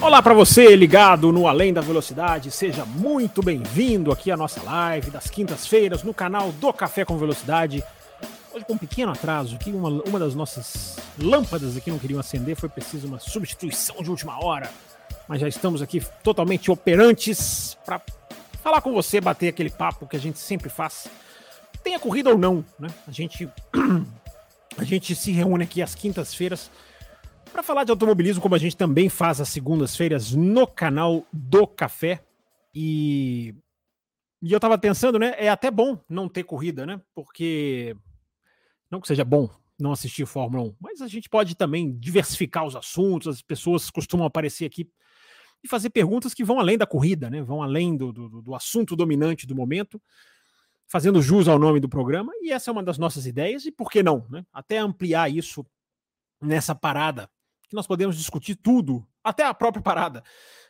Olá para você ligado no Além da Velocidade, seja muito bem-vindo aqui à nossa live das quintas-feiras no canal do Café com Velocidade. Hoje com um pequeno atraso aqui, uma, uma das nossas lâmpadas aqui não queriam acender, foi preciso uma substituição de última hora. Mas já estamos aqui totalmente operantes para falar com você, bater aquele papo que a gente sempre faz. Tenha corrida ou não, né? A gente a gente se reúne aqui às quintas-feiras para falar de automobilismo, como a gente também faz às segundas-feiras no canal do Café. E, e eu tava pensando, né? É até bom não ter corrida, né? Porque não que seja bom não assistir Fórmula 1, mas a gente pode também diversificar os assuntos, as pessoas costumam aparecer aqui e fazer perguntas que vão além da corrida, né? Vão além do, do, do assunto dominante do momento, fazendo jus ao nome do programa, e essa é uma das nossas ideias, e por que não, né? Até ampliar isso nessa parada, que nós podemos discutir tudo, até a própria parada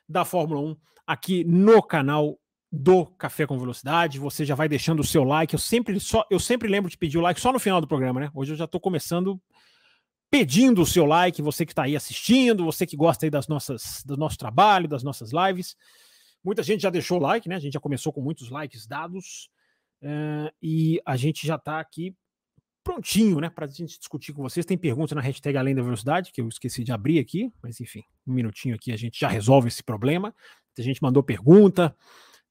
da Fórmula 1 aqui no canal do Café com Velocidade. Você já vai deixando o seu like. Eu sempre só eu sempre lembro de pedir o like só no final do programa, né? Hoje eu já estou começando pedindo o seu like, você que está aí assistindo, você que gosta aí das nossas do nosso trabalho, das nossas lives. Muita gente já deixou o like, né? A gente já começou com muitos likes dados. Uh, e a gente já está aqui prontinho, né, para a gente discutir com vocês. Tem pergunta na hashtag Além da Velocidade, que eu esqueci de abrir aqui, mas enfim, um minutinho aqui a gente já resolve esse problema. A gente mandou pergunta,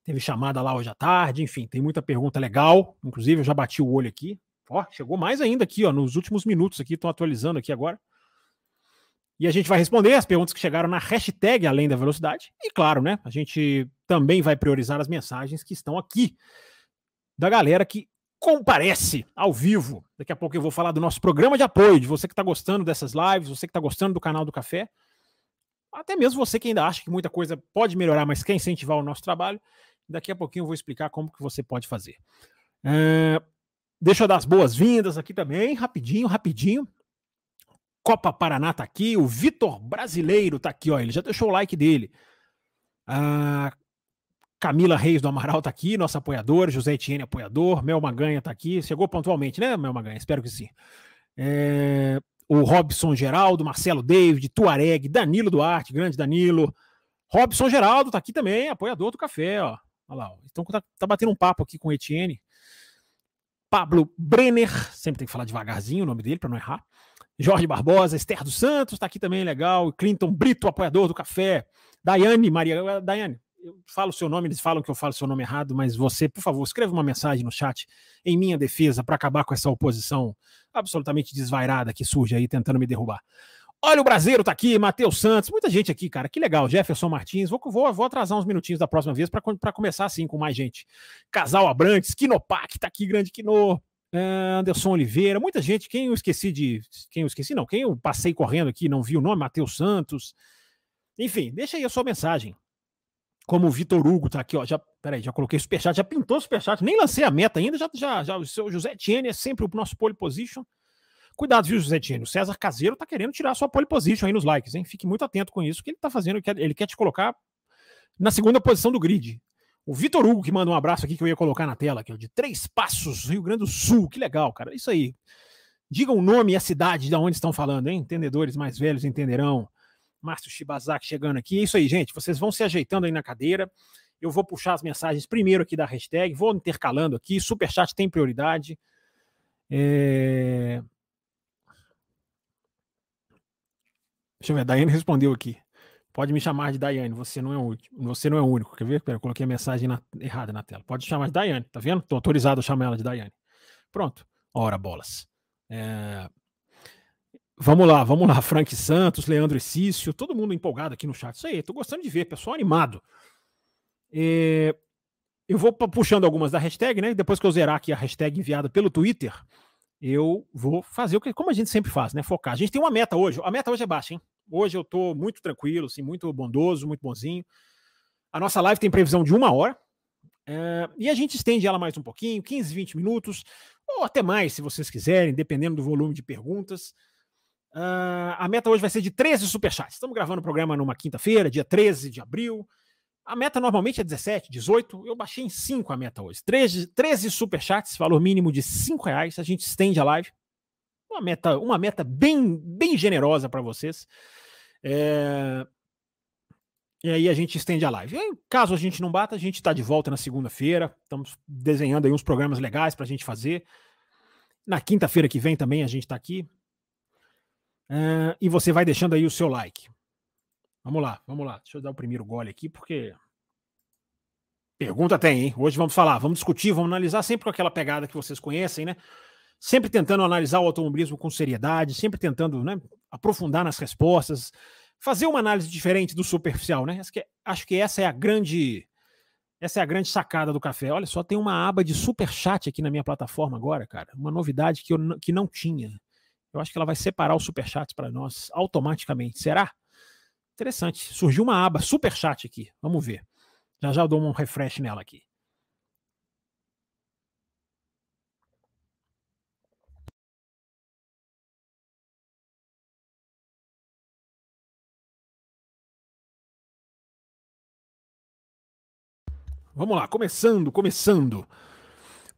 Teve chamada lá hoje à tarde, enfim, tem muita pergunta legal. Inclusive, eu já bati o olho aqui. Ó, chegou mais ainda aqui, ó, nos últimos minutos aqui, estão atualizando aqui agora. E a gente vai responder as perguntas que chegaram na hashtag Além da Velocidade. E claro, né? A gente também vai priorizar as mensagens que estão aqui da galera que comparece ao vivo. Daqui a pouco eu vou falar do nosso programa de apoio, de você que está gostando dessas lives, você que está gostando do canal do Café. Até mesmo você que ainda acha que muita coisa pode melhorar, mas quer incentivar o nosso trabalho. Daqui a pouquinho eu vou explicar como que você pode fazer. É, deixa eu dar as boas-vindas aqui também, rapidinho, rapidinho. Copa Paraná tá aqui, o Vitor Brasileiro tá aqui, ó, ele já deixou o like dele. A Camila Reis do Amaral tá aqui, nosso apoiador, José Etienne apoiador, Mel Maganha tá aqui, chegou pontualmente, né, Mel Maganha? Espero que sim. É, o Robson Geraldo, Marcelo David, Tuareg, Danilo Duarte, grande Danilo. Robson Geraldo tá aqui também, apoiador do café, ó. Olha lá, então tá, tá batendo um papo aqui com o Etienne. Pablo Brenner, sempre tem que falar devagarzinho o nome dele para não errar. Jorge Barbosa, Esther dos Santos, está aqui também, legal. Clinton Brito, apoiador do café. Daiane Maria. Daiane, eu falo o seu nome, eles falam que eu falo seu nome errado, mas você, por favor, escreva uma mensagem no chat em minha defesa para acabar com essa oposição absolutamente desvairada que surge aí tentando me derrubar. Olha, o Brasileiro tá aqui, Matheus Santos, muita gente aqui, cara. Que legal. Jefferson Martins. Vou, vou, vou atrasar uns minutinhos da próxima vez para começar assim com mais gente. Casal Abrantes, Kinopac tá aqui, grande Kino. É, Anderson Oliveira, muita gente. Quem eu esqueci de. Quem eu esqueci, não. Quem eu passei correndo aqui, não vi o nome, Matheus Santos. Enfim, deixa aí a sua mensagem. Como o Vitor Hugo tá aqui, ó. Já, peraí, já coloquei superchat, já pintou superchat. Nem lancei a meta ainda, já, já, já o seu José Tiene é sempre o nosso pole position. Cuidado, viu, José Tino? O César Caseiro tá querendo tirar a sua pole position aí nos likes, hein? Fique muito atento com isso, que ele tá fazendo, ele quer te colocar na segunda posição do grid. O Vitor Hugo, que manda um abraço aqui que eu ia colocar na tela, aqui, ó, de Três Passos, Rio Grande do Sul. Que legal, cara. Isso aí. Digam o nome e a cidade de onde estão falando, hein? Entendedores mais velhos entenderão. Márcio Shibazaki chegando aqui. É isso aí, gente. Vocês vão se ajeitando aí na cadeira. Eu vou puxar as mensagens primeiro aqui da hashtag, vou intercalando aqui. Superchat tem prioridade. É... Deixa eu ver, a Daiane respondeu aqui. Pode me chamar de Daiane, você não é o você não é o único. Quer ver? Pera, eu coloquei a mensagem na, errada na tela. Pode chamar de Daiane, tá vendo? Tô autorizado a chamar ela de Daiane. Pronto. Ora, bolas. É... Vamos lá, vamos lá. Frank Santos, Leandro Cício, todo mundo empolgado aqui no chat. Isso aí, tô gostando de ver, pessoal animado. É... Eu vou puxando algumas da hashtag, né? Depois que eu zerar aqui a hashtag enviada pelo Twitter, eu vou fazer o que, como a gente sempre faz, né? Focar. A gente tem uma meta hoje. A meta hoje é baixa, hein? Hoje eu tô muito tranquilo, assim, muito bondoso, muito bonzinho. A nossa live tem previsão de uma hora. É, e a gente estende ela mais um pouquinho, 15, 20 minutos, ou até mais, se vocês quiserem, dependendo do volume de perguntas. Uh, a meta hoje vai ser de 13 superchats. Estamos gravando o programa numa quinta-feira, dia 13 de abril. A meta normalmente é 17, 18. Eu baixei em 5 a meta hoje. 13, 13 superchats, valor mínimo de 5 reais. A gente estende a live. Uma meta, uma meta bem, bem generosa para vocês. É... E aí a gente estende a live. E, caso a gente não bata, a gente está de volta na segunda-feira. Estamos desenhando aí uns programas legais para a gente fazer. Na quinta-feira que vem também a gente está aqui. Uh, e você vai deixando aí o seu like. Vamos lá, vamos lá. Deixa eu dar o primeiro gole aqui, porque. Pergunta tem, hein? Hoje vamos falar, vamos discutir, vamos analisar sempre com aquela pegada que vocês conhecem, né? Sempre tentando analisar o automobilismo com seriedade, sempre tentando né, aprofundar nas respostas, fazer uma análise diferente do superficial, né? Acho que, acho que essa é a grande. Essa é a grande sacada do café. Olha só, tem uma aba de super chat aqui na minha plataforma agora, cara. Uma novidade que, eu, que não tinha. Eu acho que ela vai separar os superchats para nós automaticamente. Será? Interessante. Surgiu uma aba superchat aqui. Vamos ver. Já já dou um refresh nela aqui. Vamos lá, começando, começando.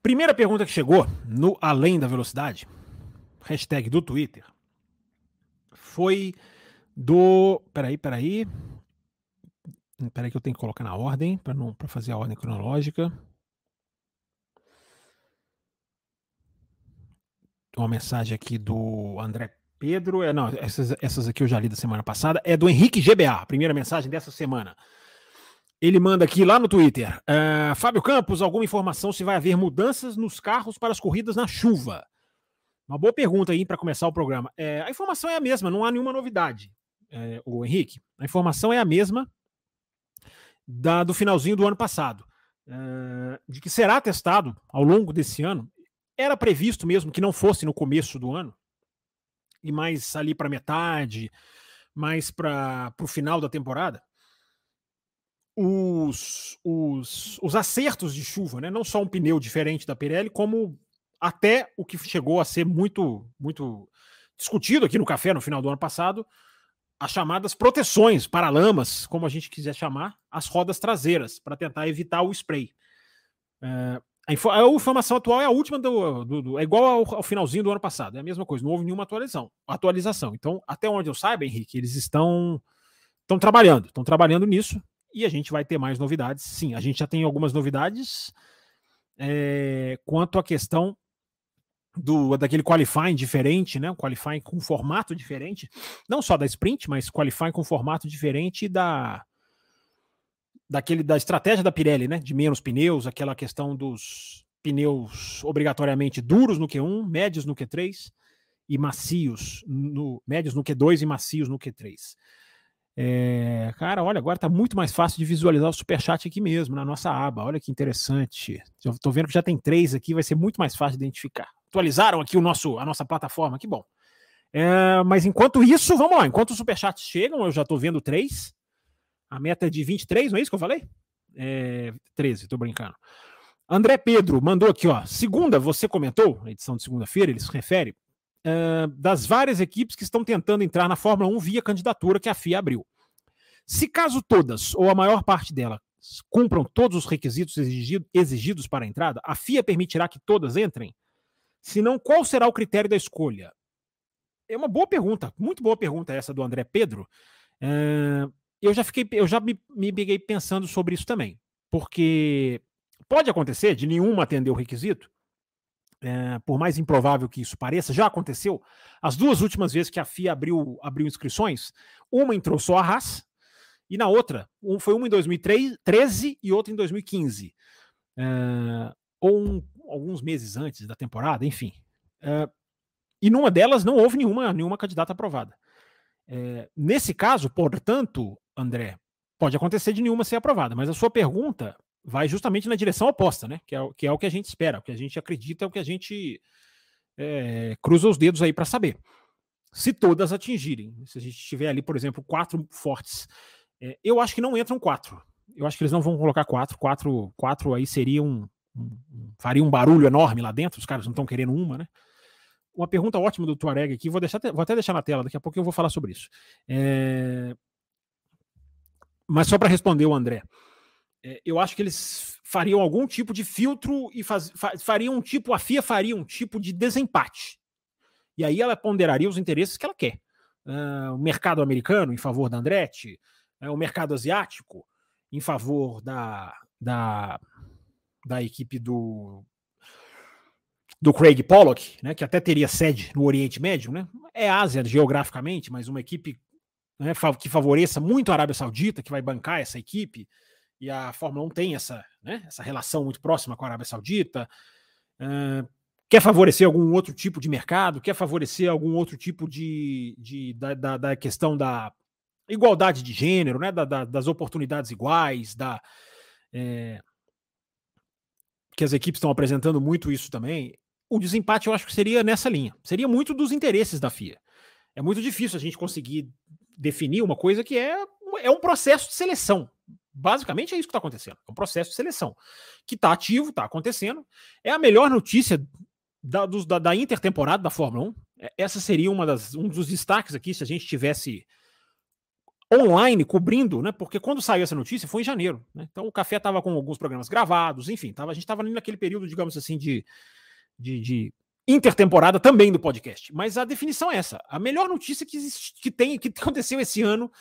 Primeira pergunta que chegou no Além da Velocidade hashtag do Twitter, foi do. Peraí, peraí. Peraí, que eu tenho que colocar na ordem, para fazer a ordem cronológica. Uma mensagem aqui do André Pedro. É, não, essas, essas aqui eu já li da semana passada. É do Henrique GBA, primeira mensagem dessa semana. Ele manda aqui lá no Twitter. Uh, Fábio Campos, alguma informação se vai haver mudanças nos carros para as corridas na chuva? Uma boa pergunta aí para começar o programa. É, a informação é a mesma, não há nenhuma novidade, é, o Henrique. A informação é a mesma da, do finalzinho do ano passado, é, de que será testado ao longo desse ano. Era previsto mesmo que não fosse no começo do ano, e mais ali para metade, mais para o final da temporada. Os, os, os acertos de chuva, né? não só um pneu diferente da Pirelli, como até o que chegou a ser muito, muito discutido aqui no café no final do ano passado, as chamadas proteções para lamas, como a gente quiser chamar, as rodas traseiras, para tentar evitar o spray. É, a, a, informação atual é a última do, do, do é igual ao, ao, finalzinho do ano passado, é a mesma coisa, não houve nenhuma atualização. atualização. Então, até onde eu saiba, Henrique, eles estão, estão trabalhando, estão trabalhando nisso e a gente vai ter mais novidades. Sim, a gente já tem algumas novidades é, quanto à questão do daquele qualifying diferente, né? Um qualifying com formato diferente, não só da sprint, mas qualifying com formato diferente da daquele da estratégia da Pirelli, né? De menos pneus, aquela questão dos pneus obrigatoriamente duros no Q1, médios no Q3 e macios no médios no Q2 e macios no Q3. É, cara, olha, agora tá muito mais fácil de visualizar o superchat aqui mesmo, na nossa aba. Olha que interessante. Eu tô vendo que já tem três aqui, vai ser muito mais fácil de identificar atualizaram aqui o nosso, a nossa plataforma, que bom. É, mas enquanto isso, vamos lá, enquanto os superchats chegam, eu já estou vendo três. A meta é de 23, não é isso que eu falei? É, 13, estou brincando. André Pedro mandou aqui, ó. Segunda, você comentou, edição de segunda-feira, ele se refere, é, das várias equipes que estão tentando entrar na Fórmula 1 via candidatura que a FIA abriu. Se caso todas, ou a maior parte delas, cumpram todos os requisitos exigido, exigidos para a entrada, a FIA permitirá que todas entrem? Se não, qual será o critério da escolha? É uma boa pergunta, muito boa pergunta essa do André Pedro. É, eu já fiquei, eu já me, me peguei pensando sobre isso também, porque pode acontecer de nenhuma atender o requisito, é, por mais improvável que isso pareça, já aconteceu. As duas últimas vezes que a FIA abriu, abriu inscrições, uma entrou só a Haas, e na outra, um, foi uma em 2013 e outra em 2015. É, ou um, alguns meses antes da temporada, enfim. Uh, e numa delas não houve nenhuma, nenhuma candidata aprovada. É, nesse caso, portanto, André, pode acontecer de nenhuma ser aprovada, mas a sua pergunta vai justamente na direção oposta, né? Que é, que é o que a gente espera, o que a gente acredita, é o que a gente é, cruza os dedos aí para saber. Se todas atingirem, se a gente tiver ali, por exemplo, quatro fortes, é, eu acho que não entram quatro. Eu acho que eles não vão colocar quatro. Quatro, quatro aí seria um, faria um barulho enorme lá dentro. Os caras não estão querendo uma, né? Uma pergunta ótima do Tuareg aqui. Vou, deixar, vou até deixar na tela. Daqui a pouco eu vou falar sobre isso. É... Mas só para responder o André, é, eu acho que eles fariam algum tipo de filtro e faz, fariam um tipo, a FIA faria um tipo de desempate. E aí ela ponderaria os interesses que ela quer. Uh, o mercado americano em favor da Andretti, uh, o mercado asiático em favor da, da, da equipe do, do Craig Pollock, né, que até teria sede no Oriente Médio, né? É Ásia geograficamente, mas uma equipe né, que favoreça muito a Arábia Saudita, que vai bancar essa equipe, e a Fórmula 1 tem essa, né, essa relação muito próxima com a Arábia Saudita. Uh, quer favorecer algum outro tipo de mercado, quer favorecer algum outro tipo de, de da, da, da, questão da igualdade de gênero, né, da, das oportunidades iguais, da é, que as equipes estão apresentando muito isso também. O desempate eu acho que seria nessa linha, seria muito dos interesses da FIA. É muito difícil a gente conseguir definir uma coisa que é, é um processo de seleção. Basicamente é isso que está acontecendo. É um processo de seleção que está ativo, está acontecendo. É a melhor notícia da, dos, da, da, intertemporada da Fórmula 1. É, essa seria uma das, um dos destaques aqui, se a gente tivesse online cobrindo, né? Porque quando saiu essa notícia foi em janeiro. Né? Então o Café estava com alguns programas gravados, enfim, tava, a gente estava naquele período, digamos assim, de, de, de, intertemporada também do podcast. Mas a definição é essa. A melhor notícia que, existe, que tem, que aconteceu esse ano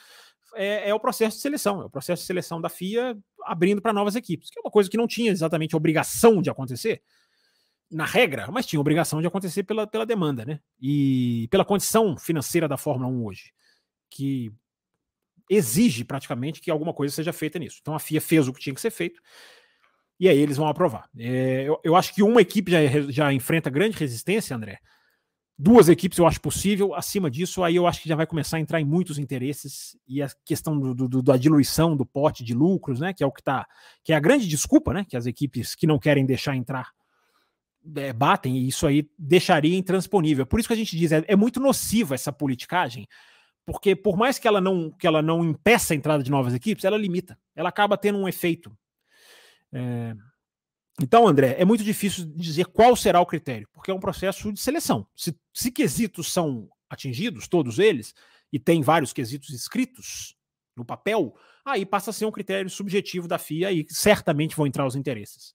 é, é, o processo de seleção, é o processo de seleção da FIA abrindo para novas equipes, que é uma coisa que não tinha exatamente obrigação de acontecer na regra, mas tinha obrigação de acontecer pela, pela demanda, né? E pela condição financeira da Fórmula 1 hoje, que exige praticamente que alguma coisa seja feita nisso. Então a FIA fez o que tinha que ser feito e aí eles vão aprovar. É, eu, eu, acho que uma equipe já, já enfrenta grande resistência, André. Duas equipes eu acho possível. Acima disso, aí eu acho que já vai começar a entrar em muitos interesses e a questão do, do, da diluição do pote de lucros, né? Que é o que tá, que é a grande desculpa, né? Que as equipes que não querem deixar entrar é, batem e isso aí deixaria intransponível. Por isso que a gente diz é, é muito nociva essa politicagem, porque por mais que ela não que ela não impeça a entrada de novas equipes, ela limita. Ela acaba tendo um efeito. É, então, André, é muito difícil dizer qual será o critério, porque é um processo de seleção. Se, se quesitos são atingidos, todos eles, e tem vários quesitos escritos no papel, aí passa a ser um critério subjetivo da FIA e certamente vão entrar os interesses.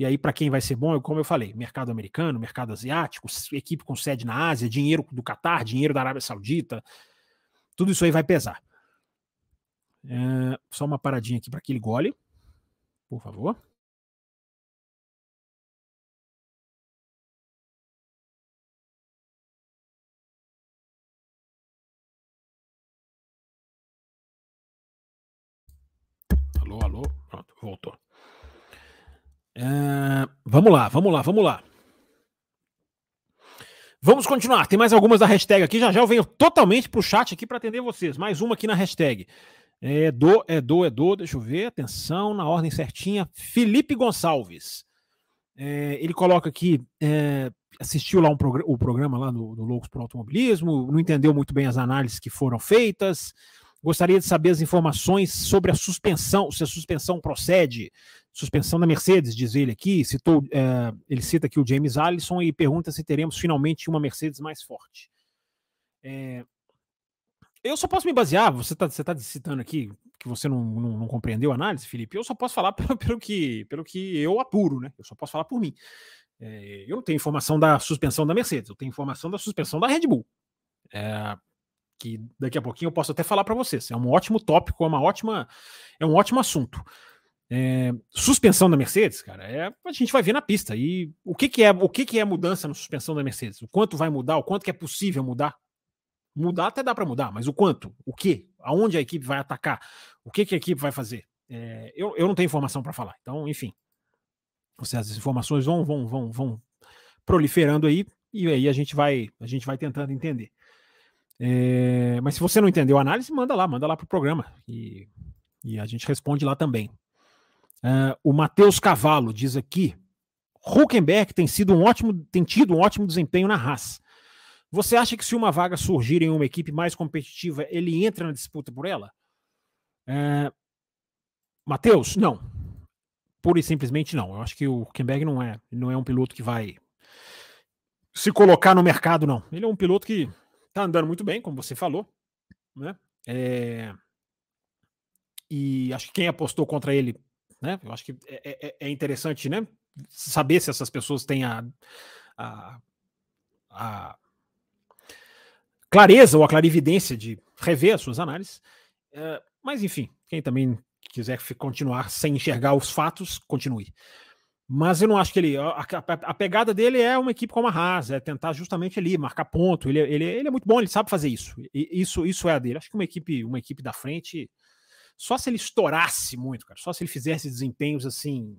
E aí, para quem vai ser bom, como eu falei, mercado americano, mercado asiático, equipe com sede na Ásia, dinheiro do Catar, dinheiro da Arábia Saudita, tudo isso aí vai pesar. É, só uma paradinha aqui para aquele gole, por favor. Alô, alô. Pronto, voltou. É, vamos lá, vamos lá, vamos lá. Vamos continuar. Tem mais algumas da hashtag aqui. Já já eu venho totalmente pro chat aqui para atender vocês. Mais uma aqui na hashtag. É do, é do, é do. Deixa eu ver. Atenção, na ordem certinha. Felipe Gonçalves. É, ele coloca aqui. É, assistiu lá um progr o programa lá no, no Loucos por Automobilismo. Não entendeu muito bem as análises que foram feitas. Gostaria de saber as informações sobre a suspensão, se a suspensão procede. Suspensão da Mercedes, diz ele aqui. Citou, é, ele cita aqui o James Allison e pergunta se teremos finalmente uma Mercedes mais forte. É, eu só posso me basear, você está você tá citando aqui que você não, não, não, compreendeu a análise, Felipe. Eu só posso falar pelo, pelo, que, pelo que eu apuro, né? Eu só posso falar por mim. É, eu não tenho informação da suspensão da Mercedes, eu tenho informação da suspensão da Red Bull. É, que daqui a pouquinho eu posso até falar para vocês. É um ótimo tópico, é uma ótima, é um ótimo assunto. É, suspensão da Mercedes, cara, é, a gente vai ver na pista. E o que, que é o que, que é mudança na suspensão da Mercedes? O quanto vai mudar? O quanto que é possível mudar? Mudar até dá para mudar, mas o quanto? O que? Aonde a equipe vai atacar? O que, que a equipe vai fazer? É, eu, eu não tenho informação para falar. Então, enfim, as informações vão, vão, vão, vão proliferando aí e aí a gente vai a gente vai tentando entender. É, mas se você não entendeu a análise, manda lá, manda lá para o programa e, e, a gente responde lá também. Uh, o Matheus Cavalo diz aqui: Huckenberg tem sido um ótimo, tem tido um ótimo desempenho na Haas. Você acha que se uma vaga surgir em uma equipe mais competitiva, ele entra na disputa por ela? Uh, Matheus, não. Pura e simplesmente não. Eu acho que o Huckenberg não é, não é um piloto que vai se colocar no mercado, não. Ele é um piloto que tá andando muito bem, como você falou, né? É... E acho que quem apostou contra ele, né? Eu acho que é, é, é interessante, né? Saber se essas pessoas têm a, a, a clareza ou a clarividência de rever as suas análises. É, mas, enfim, quem também quiser continuar sem enxergar os fatos, continue. Mas eu não acho que ele. A, a, a, pegada dele é uma equipe como a Haas, é tentar justamente ali, marcar ponto. Ele, ele, ele é muito bom, ele sabe fazer isso. E, isso. Isso é a dele. Acho que uma equipe, uma equipe da frente, só se ele estourasse muito, cara, só se ele fizesse desempenhos assim,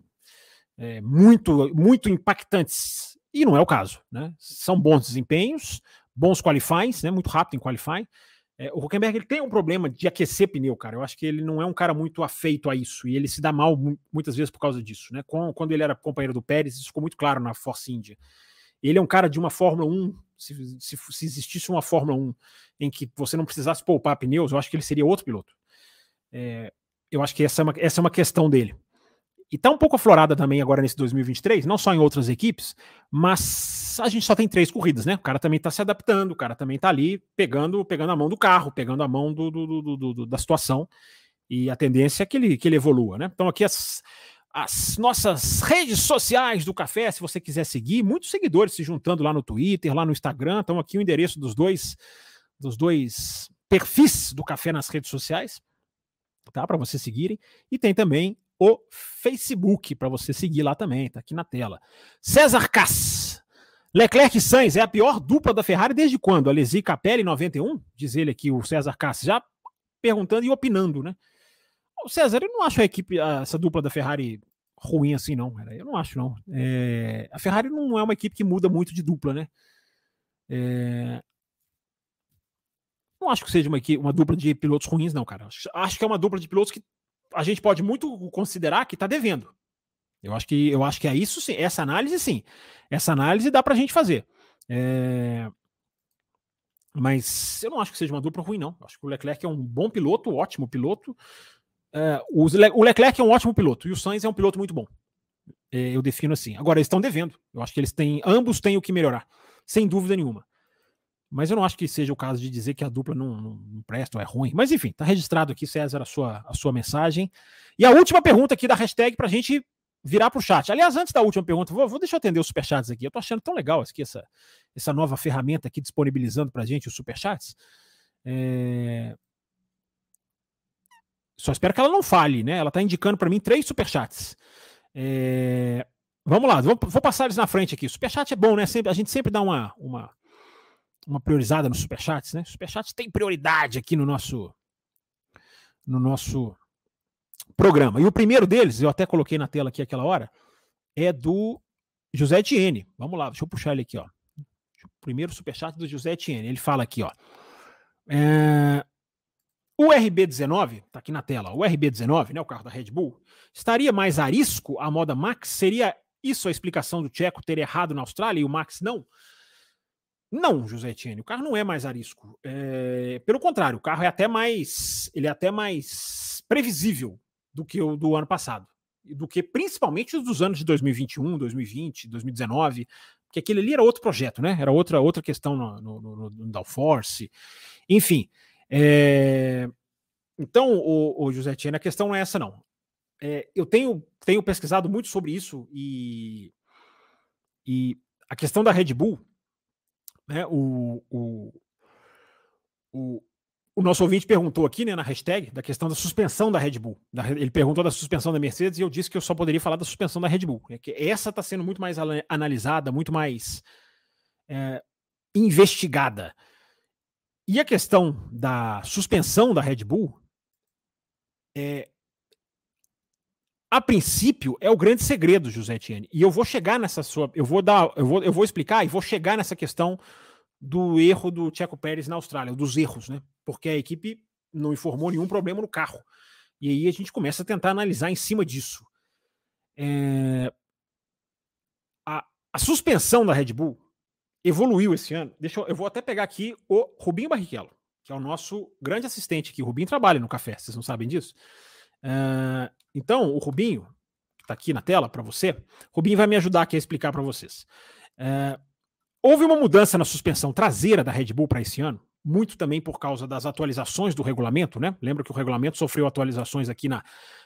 é, muito, muito impactantes. E não é o caso, né? São bons desempenhos, bons qualifies, né? Muito rápido em qualifying. É, o Huckenberg ele tem um problema de aquecer pneu, cara. Eu acho que ele não é um cara muito afeito a isso e ele se dá mal muitas vezes por causa disso, né? quando ele era companheiro do Pérez, isso ficou muito claro na Force India. Ele é um cara de uma Fórmula 1. Se, se, se existisse uma Fórmula 1 em que você não precisasse poupar pneus, eu acho que ele seria outro piloto. É, eu acho que essa é, uma, essa é uma questão dele. E tá um pouco aflorada também agora nesse 2023, não só em outras equipes, mas a gente só tem três corridas, né? O cara também tá se adaptando, o cara também tá ali pegando, pegando a mão do carro, pegando a mão do, do, do, do da situação. E a tendência é que ele, que ele evolua, né? Então aqui as, as nossas redes sociais do café, se você quiser seguir, muitos seguidores se juntando lá no Twitter, lá no Instagram. Então aqui o endereço dos dois dos dois perfis do café nas redes sociais, tá? Para vocês seguirem. E tem também o Facebook, para você seguir lá também, tá aqui na tela. César Cass. Leclerc e Sainz é a pior dupla da Ferrari desde quando? Alesi Capelli 91? Diz ele aqui, o César Cass, já perguntando e opinando, né? O César, eu não acho a equipe, essa dupla da Ferrari ruim assim, não. Eu não acho, não. É, a Ferrari não é uma equipe que muda muito de dupla, né? É, não acho que seja uma, uma dupla de pilotos ruins, não, cara. Acho que é uma dupla de pilotos que a gente pode muito considerar que está devendo. Eu acho que eu acho que é isso sim. Essa análise sim. Essa análise dá para a gente fazer. É... Mas eu não acho que seja uma dupla ruim, não. Acho que o Leclerc é um bom piloto, ótimo piloto. É, o Leclerc é um ótimo piloto e o Sainz é um piloto muito bom. É, eu defino assim. Agora, eles estão devendo. Eu acho que eles têm. Ambos têm o que melhorar, sem dúvida nenhuma. Mas eu não acho que seja o caso de dizer que a dupla não, não, não presta ou é ruim. Mas enfim, tá registrado aqui, César, a sua, a sua mensagem. E a última pergunta aqui da hashtag para a gente virar para o chat. Aliás, antes da última pergunta, vou, vou deixar eu atender os superchats aqui. Eu tô achando tão legal aqui essa, essa nova ferramenta aqui disponibilizando para a gente os superchats. É... Só espero que ela não fale, né? Ela está indicando para mim três superchats. É... Vamos lá, vou, vou, passar eles na frente aqui. Superchat é bom, né? Sempre, a gente sempre dá uma, uma, uma priorizada nos superchats, né? Superchats tem prioridade aqui no nosso no nosso programa. E o primeiro deles, eu até coloquei na tela aqui aquela hora, é do José Etienne. Vamos lá, deixa eu puxar ele aqui, ó. Primeiro superchat do José Etienne. Ele fala aqui, ó. É... O RB19, tá aqui na tela, o RB19, né, o carro da Red Bull, estaria mais arisco a moda Max? Seria isso a explicação do Tcheco ter errado na Austrália e o Max não? Não, José Etienne, o carro não é mais arisco. É, pelo contrário, o carro é até mais, ele é até mais previsível do que o do ano passado, do que principalmente os dos anos de 2021, 2020, 2019, porque aquele ali era outro projeto, né? Era outra outra questão no, no, no, no Downforce, enfim. É, então, o, o José Etienne, a questão não é essa não. É, eu tenho tenho pesquisado muito sobre isso e e a questão da Red Bull né, o, o, o, o, nosso ouvinte perguntou aqui né, na hashtag da questão da suspensão da Red Bull. Da, ele perguntou da suspensão da Mercedes e eu disse que eu só poderia falar da suspensão da Red Bull. É que essa está sendo muito mais analisada, muito mais é, investigada. E a questão da suspensão da Red Bull é, a princípio, é o grande segredo, José Etienne. E eu vou chegar nessa sua. Eu vou dar. Eu vou, eu vou explicar e vou chegar nessa questão do erro do Checo Pérez na Austrália, dos erros, né? Porque a equipe não informou nenhum problema no carro. E aí a gente começa a tentar analisar em cima disso. É... A, a, suspensão da Red Bull evoluiu esse ano. Deixa eu, eu vou até pegar aqui o Rubinho Barrichello, que é o nosso grande assistente aqui. O Rubinho trabalha no café, vocês não sabem disso? Uh, Então, o Rubinho, que está aqui na tela para você, Rubinho vai me ajudar aqui a explicar para vocês. É, houve uma mudança na suspensão traseira da Red Bull para esse ano, muito também por causa das atualizações do regulamento, né? Lembra que o regulamento sofreu atualizações aqui na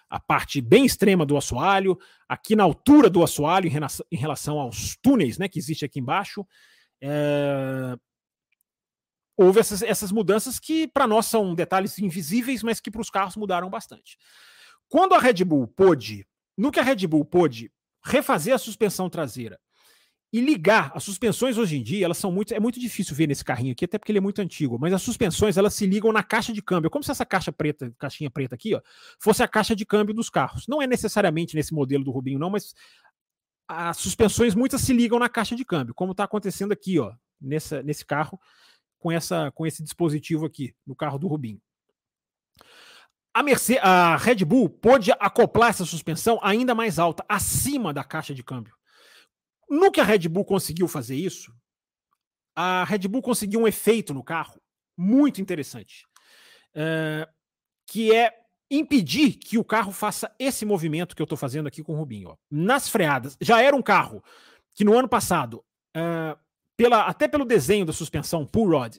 a parte bem extrema do assoalho, aqui na altura do assoalho, em relação, em relação aos túneis né, que existe aqui embaixo. É... Houve essas, essas mudanças que para nós são detalhes invisíveis, mas que para os carros mudaram bastante. Quando a Red Bull pôde, no que a Red Bull pôde refazer a suspensão traseira e ligar. As suspensões hoje em dia, elas são muito. É muito difícil ver nesse carrinho aqui, até porque ele é muito antigo. Mas as suspensões, elas se ligam na caixa de câmbio. Como se essa caixa preta, caixinha preta aqui, ó, fosse a caixa de câmbio dos carros. Não é necessariamente nesse modelo do Rubinho, não, mas as suspensões muitas se ligam na caixa de câmbio, como está acontecendo aqui, ó, nessa, nesse carro, com, essa, com esse dispositivo aqui, no carro do Rubinho. A, Mercedes, a Red Bull pôde acoplar essa suspensão ainda mais alta, acima da caixa de câmbio. No que a Red Bull conseguiu fazer isso, a Red Bull conseguiu um efeito no carro muito interessante, uh, que é impedir que o carro faça esse movimento que eu estou fazendo aqui com o Rubinho. Ó. Nas freadas, já era um carro que no ano passado, uh, pela, até pelo desenho da suspensão pull rod,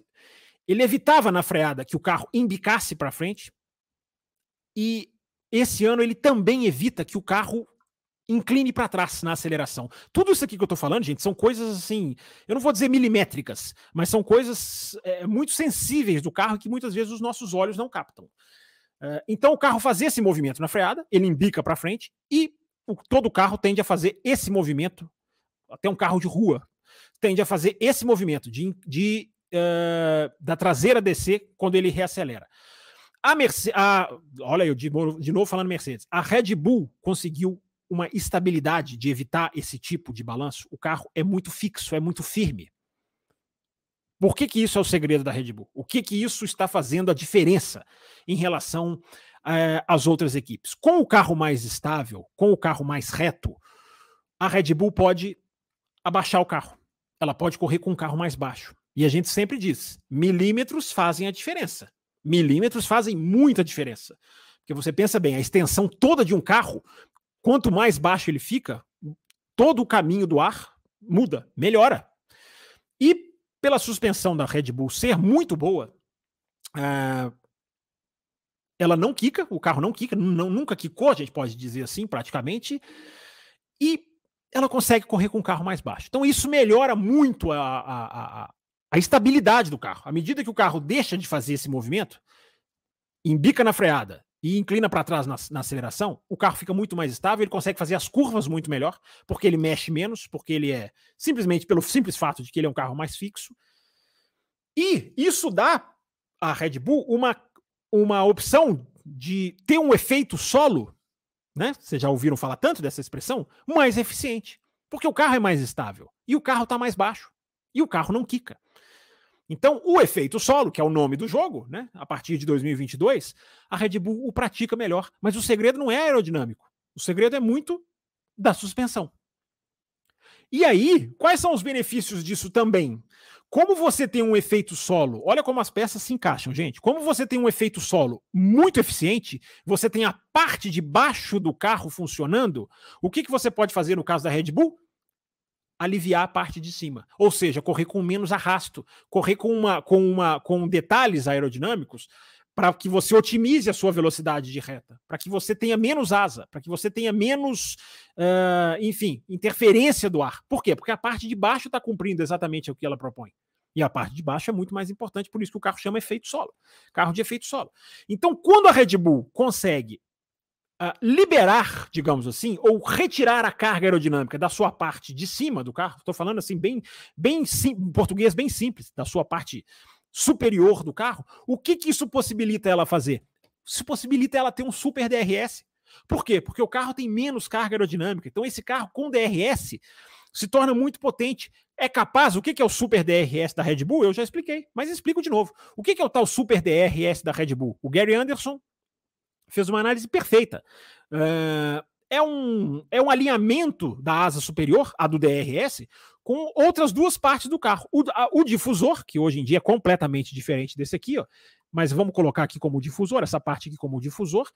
ele evitava na freada que o carro embicasse para frente. E esse ano ele também evita que o carro incline para trás na aceleração. Tudo isso aqui que eu estou falando, gente, são coisas assim, eu não vou dizer milimétricas, mas são coisas é, muito sensíveis do carro que muitas vezes os nossos olhos não captam. É, então o carro fazia esse movimento na freada, ele embica para frente e o, todo carro tende a fazer esse movimento, até um carro de rua tende a fazer esse movimento de, de uh, da traseira descer quando ele reacelera. A Mercedes, olha eu de, de novo falando Mercedes, a Red Bull conseguiu uma estabilidade de evitar esse tipo de balanço, o carro é muito fixo, é muito firme. Por que, que isso é o segredo da Red Bull? O que, que isso está fazendo a diferença em relação é, às outras equipes? Com o carro mais estável, com o carro mais reto, a Red Bull pode abaixar o carro. Ela pode correr com um carro mais baixo. E a gente sempre diz: milímetros fazem a diferença. Milímetros fazem muita diferença. Porque você pensa bem, a extensão toda de um carro quanto mais baixo ele fica, todo o caminho do ar muda, melhora. E pela suspensão da Red Bull ser muito boa, uh, ela não quica, o carro não quica, não, nunca quicou, a gente pode dizer assim, praticamente, e ela consegue correr com o carro mais baixo. Então isso melhora muito a, a, a, a estabilidade do carro. À medida que o carro deixa de fazer esse movimento, embica na freada e inclina para trás na, na, aceleração, o carro fica muito mais estável, ele consegue fazer as curvas muito melhor, porque ele mexe menos, porque ele é simplesmente pelo simples fato de que ele é um carro mais fixo. E isso dá à Red Bull uma, uma opção de ter um efeito solo, né? Vocês já ouviram falar tanto dessa expressão? Mais eficiente. Porque o carro é mais estável e o carro está mais baixo e o carro não quica. Então, o efeito solo, que é o nome do jogo, né, a partir de 2022, a Red Bull o pratica melhor. Mas o segredo não é aerodinâmico. O segredo é muito da suspensão. E aí, quais são os benefícios disso também? Como você tem um efeito solo, olha como as peças se encaixam, gente. Como você tem um efeito solo muito eficiente, você tem a parte de baixo do carro funcionando, o que, que você pode fazer no caso da Red Bull? Aliviar a parte de cima, ou seja, correr com menos arrasto, correr com uma com uma com detalhes aerodinâmicos para que você otimize a sua velocidade de reta, para que você tenha menos asa, para que você tenha menos, uh, enfim, interferência do ar. Por quê? Porque a parte de baixo está cumprindo exatamente o que ela propõe. E a parte de baixo é muito mais importante, por isso que o carro chama efeito solo. Carro de efeito solo. Então, quando a Red Bull consegue uh, liberar, digamos assim, ou retirar a carga aerodinâmica da sua parte de cima do carro, estou falando assim, bem, bem em português bem simples, da sua parte superior do carro, o que, que isso possibilita ela fazer? Isso possibilita ela ter um super DRS. Por quê? Porque o carro tem menos carga aerodinâmica. Então, esse carro com DRS se torna muito potente. É capaz, o que é o super DRS da Red Bull? Eu já expliquei, mas explico de novo. O que é o tal super DRS da Red Bull? O Gary Anderson fez uma análise perfeita. É, um, é um alinhamento da asa superior, a do DRS, com outras duas partes do carro. O, a, o difusor, que hoje em dia é completamente diferente desse aqui, ó, mas vamos colocar aqui como difusor, essa parte aqui como difusor,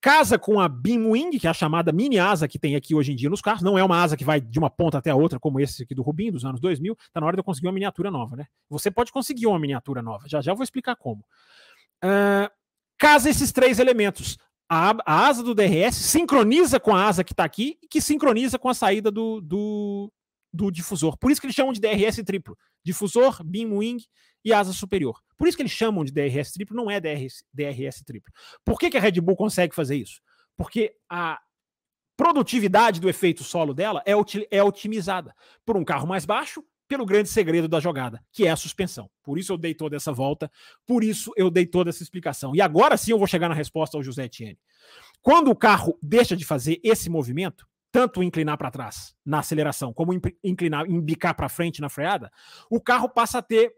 casa com a beam wing, que é a chamada mini asa que tem aqui hoje em dia nos carros. Não é uma asa que vai de uma ponta até a outra, como esse aqui do Rubinho, dos anos 2000. Tá na hora de eu conseguir uma miniatura nova, né? Você pode conseguir uma miniatura nova. Já já eu vou explicar como. Uh, casa esses três elementos. A, a, asa do DRS sincroniza com a asa que está aqui e que sincroniza com a saída do, do, do, difusor. Por isso que eles chamam de DRS triplo. Difusor, beam wing e asa superior. Por isso que eles chamam de DRS triplo, não é DRS, DRS triplo. Por que, que a Red Bull consegue fazer isso? Porque a produtividade do efeito solo dela é, é otimizada por um carro mais baixo, pelo grande segredo da jogada, que é a suspensão. Por isso eu dei toda essa volta, por isso eu dei toda essa explicação. E agora sim eu vou chegar na resposta ao José Etienne. Quando o carro deixa de fazer esse movimento, tanto inclinar para trás na aceleração, como inclinar, embicar para frente na freada, o carro passa a ter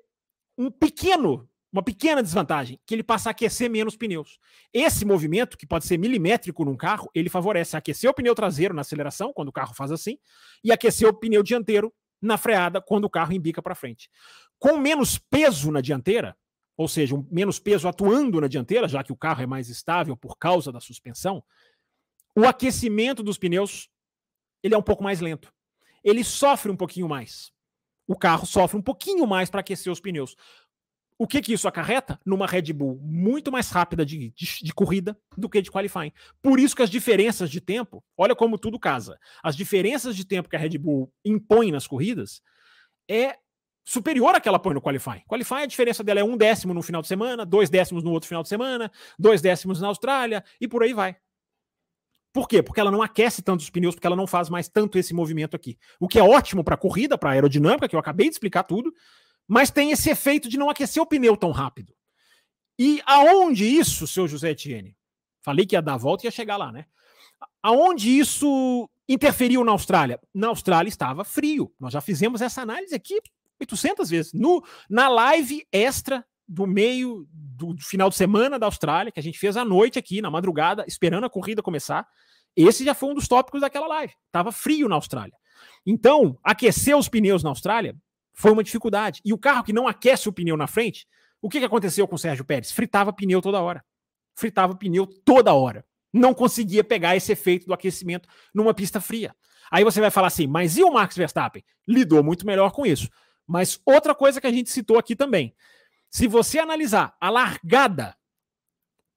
um pequeno, uma pequena desvantagem, que ele passa a aquecer menos pneus. Esse movimento, que pode ser milimétrico num carro, ele favorece aquecer o pneu traseiro na aceleração, quando o carro faz assim, e aquecer o pneu dianteiro na freada quando o carro embica para frente. Com menos peso na dianteira, ou seja, um menos peso atuando na dianteira, já que o carro é mais estável por causa da suspensão, o aquecimento dos pneus ele é um pouco mais lento. Ele sofre um pouquinho mais. O carro sofre um pouquinho mais para aquecer os pneus. O que, que isso acarreta? Numa Red Bull muito mais rápida de, de, de, corrida do que de qualifying. Por isso que as diferenças de tempo, olha como tudo casa. As diferenças de tempo que a Red Bull impõe nas corridas é superior à que ela põe no qualifying. Qualifying, a diferença dela é um décimo no final de semana, dois décimos no outro final de semana, dois décimos na Austrália e por aí vai. Por quê? Porque ela não aquece tanto os pneus, porque ela não faz mais tanto esse movimento aqui. O que é ótimo para corrida, para aerodinâmica, que eu acabei de explicar tudo, mas tem esse efeito de não aquecer o pneu tão rápido. E aonde isso, seu José Etienne? Falei que ia dar a volta e ia chegar lá, né? Aonde isso interferiu na Austrália? Na Austrália estava frio. Nós já fizemos essa análise aqui 800 vezes. No, na live extra do meio do, do final de semana da Austrália, que a gente fez à noite aqui, na madrugada, esperando a corrida começar. Esse já foi um dos tópicos daquela live. Tava frio na Austrália. Então, aquecer os pneus na Austrália foi uma dificuldade. E o carro que não aquece o pneu na frente, o que, que aconteceu com o Sérgio Pérez? Fritava pneu toda hora. Fritava pneu toda hora. Não conseguia pegar esse efeito do aquecimento numa pista fria. Aí você vai falar assim, mas e o Max Verstappen? Lidou muito melhor com isso. Mas outra coisa que a gente citou aqui também. Se você analisar a largada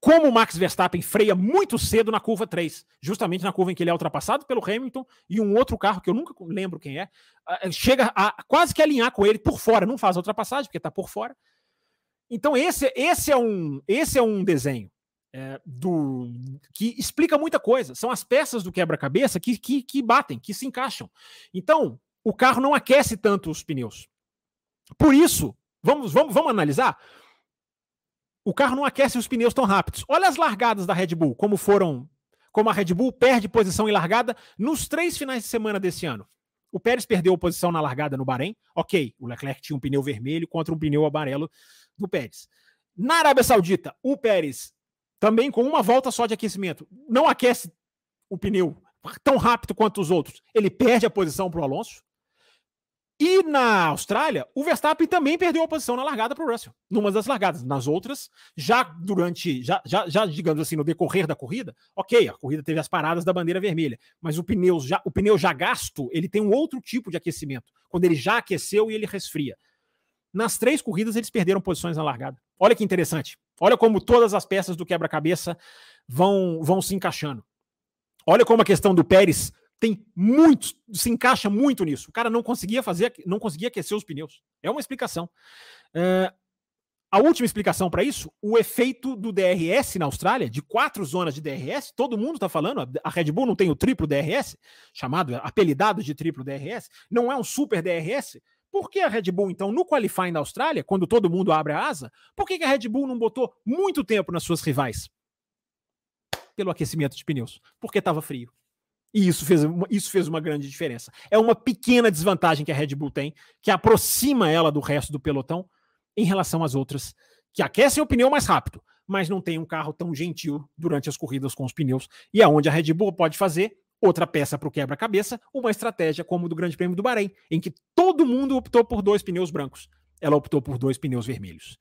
como o Max Verstappen freia muito cedo na curva 3, justamente na curva em que ele é ultrapassado pelo Hamilton e um outro carro que eu nunca lembro quem é, chega a quase que alinhar com ele por fora, não faz a ultrapassagem porque está por fora. Então esse, esse é um esse é um desenho é, do que explica muita coisa. São as peças do quebra-cabeça que, que, que batem, que se encaixam. Então o carro não aquece tanto os pneus. Por isso, vamos vamos vamos analisar o carro não aquece os pneus tão rápidos. Olha as largadas da Red Bull, como foram. Como a Red Bull perde posição em largada nos três finais de semana desse ano. O Pérez perdeu posição na largada no Bahrein. Ok, o Leclerc tinha um pneu vermelho contra um pneu amarelo do Pérez. Na Arábia Saudita, o Pérez, também com uma volta só de aquecimento, não aquece o pneu tão rápido quanto os outros. Ele perde a posição para o Alonso. E na Austrália, o Verstappen também perdeu a posição na largada para o Russell, numa das largadas. Nas outras, já durante, já, já, já, digamos assim, no decorrer da corrida, ok, a corrida teve as paradas da bandeira vermelha, mas o pneu já, o pneu já gasto, ele tem um outro tipo de aquecimento, quando ele já aqueceu e ele resfria. Nas três corridas, eles perderam posições na largada. Olha que interessante. Olha como todas as peças do quebra-cabeça vão, vão se encaixando. Olha como a questão do Pérez tem muito, se encaixa muito nisso. O cara não conseguia fazer, não conseguia aquecer os pneus. É uma explicação. Uh, a última explicação para isso, o efeito do DRS na Austrália, de quatro zonas de DRS, todo mundo está falando, a Red Bull não tem o triplo DRS, chamado, apelidado de triplo DRS, não é um super DRS. Por que a Red Bull, então, no qualifying da Austrália, quando todo mundo abre a asa, por que, que a Red Bull não botou muito tempo nas suas rivais? Pelo aquecimento de pneus, porque estava frio. E isso fez, isso fez uma grande diferença. É uma pequena desvantagem que a Red Bull tem, que aproxima ela do resto do pelotão em relação às outras, que aquecem o pneu mais rápido, mas não tem um carro tão gentil durante as corridas com os pneus. E aonde é a Red Bull pode fazer outra peça para o quebra-cabeça, uma estratégia como do Grande Prêmio do Bahrein, em que todo mundo optou por dois pneus brancos. Ela optou por dois pneus vermelhos.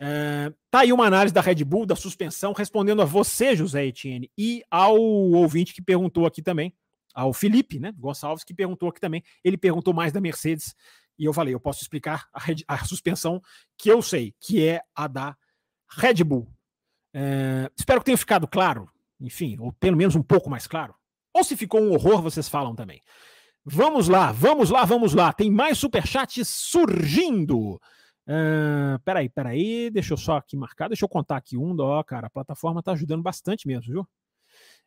É, tá aí uma análise da Red Bull, da suspensão, respondendo a você, José Etienne, e ao ouvinte que perguntou aqui também, ao Felipe, né, Gonçalves, que perguntou aqui também. Ele perguntou mais da Mercedes, e eu falei, eu posso explicar a, Red, a suspensão que eu sei, que é a da Red Bull. É, espero que tenha ficado claro, enfim, ou pelo menos um pouco mais claro. Ou se ficou um horror, vocês falam também. Vamos lá, vamos lá, vamos lá. Tem mais superchats surgindo. Uh, peraí, peraí, deixa eu só aqui marcar, deixa eu contar aqui um, ó, cara, a plataforma tá ajudando bastante mesmo, viu?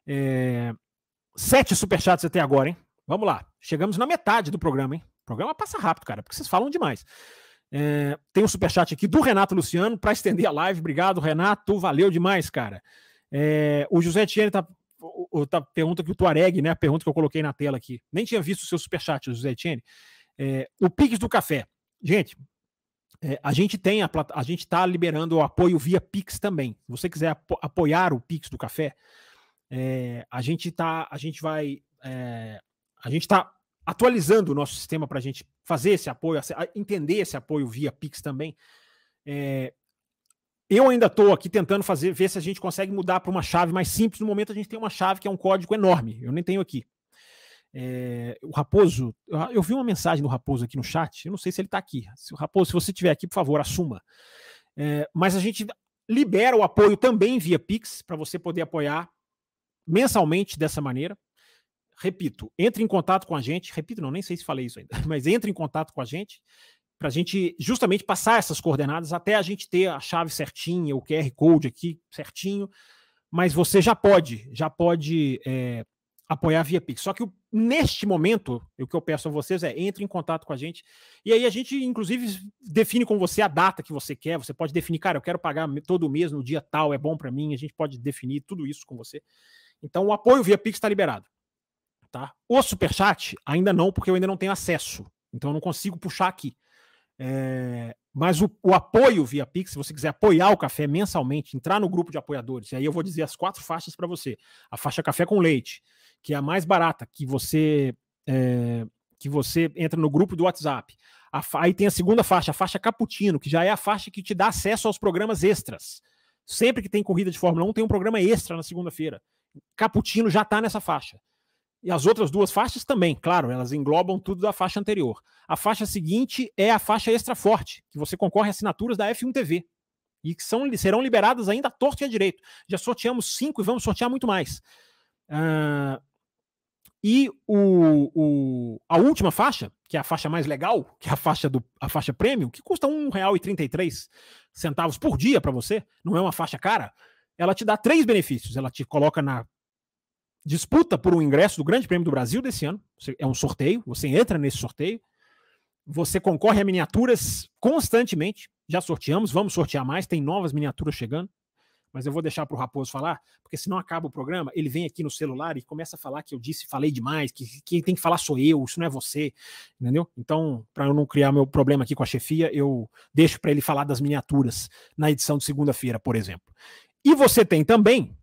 É, sete superchats até agora, hein? Vamos lá, chegamos na metade do programa, hein? O programa passa rápido, cara, porque vocês falam demais. É, tem um superchat aqui do Renato Luciano para estender a live. Obrigado, Renato. Valeu demais, cara. É, o José Tiene tá, tá, pergunta que o Tuareg, né? A pergunta que eu coloquei na tela aqui. Nem tinha visto o seu superchat, José Tiene. É, o Pix do Café. Gente, é, a gente tem a, a gente está liberando o apoio via Pix também. Se você quiser apo apoiar o Pix do Café, é, a gente tá, a gente vai, é, a gente está atualizando o nosso sistema para a gente fazer esse apoio, entender esse apoio via Pix também. É, eu ainda estou aqui tentando fazer, ver se a gente consegue mudar para uma chave mais simples. No momento a gente tem uma chave que é um código enorme. Eu nem tenho aqui. É, o Raposo, eu vi uma mensagem do Raposo aqui no chat, eu não sei se ele está aqui. Se o Raposo, se você estiver aqui, por favor, assuma. É, mas a gente libera o apoio também via Pix, para você poder apoiar mensalmente dessa maneira. Repito, entre em contato com a gente. Repito, não, nem sei se falei isso ainda, mas entre em contato com a gente para a gente justamente passar essas coordenadas até a gente ter a chave certinha, o QR Code aqui certinho. Mas você já pode, já pode é, apoiar via Pix. Só que o, neste momento, o que eu peço a vocês é entre em contato com a gente. E aí a gente, inclusive, define com você a data que você quer. Você pode definir, cara, eu quero pagar todo mês no dia tal, é bom para mim. A gente pode definir tudo isso com você. Então o apoio via Pix está liberado. Tá? O Superchat ainda não, porque eu ainda não tenho acesso. Então eu não consigo puxar aqui. É, mas o, o, apoio via Pix, se você quiser apoiar o café mensalmente, entrar no grupo de apoiadores, e aí eu vou dizer as quatro faixas para você. A faixa café com leite, que é a mais barata, que você é, que você entra no grupo do WhatsApp. A, aí tem a segunda faixa, a faixa cappuccino, que já é a faixa que te dá acesso aos programas extras. Sempre que tem corrida de Fórmula 1, tem um programa extra na segunda-feira. Cappuccino já está nessa faixa. E as outras duas faixas também, claro, elas englobam tudo da faixa anterior. A faixa seguinte é a faixa extra forte, que você concorre a assinaturas da F1 TV. E que são, serão liberadas ainda à torta e à direito. Já sorteamos cinco e vamos sortear muito mais. Uh, e o, o, a última faixa, que é a faixa mais legal, que é a faixa do a faixa premium, que custa R$ 1,33 centavos por dia para você, não é uma faixa cara, ela te dá três benefícios. Ela te coloca na disputa por um ingresso do Grande Prêmio do Brasil desse ano. É um sorteio, você entra nesse sorteio, você concorre a miniaturas constantemente. Já sorteamos, vamos sortear mais, tem novas miniaturas chegando mas eu vou deixar para o Raposo falar, porque senão acaba o programa, ele vem aqui no celular e começa a falar que eu disse, falei demais, que quem tem que falar sou eu, isso não é você, entendeu? Então, para eu não criar meu problema aqui com a chefia, eu deixo para ele falar das miniaturas na edição de segunda-feira, por exemplo. E você tem também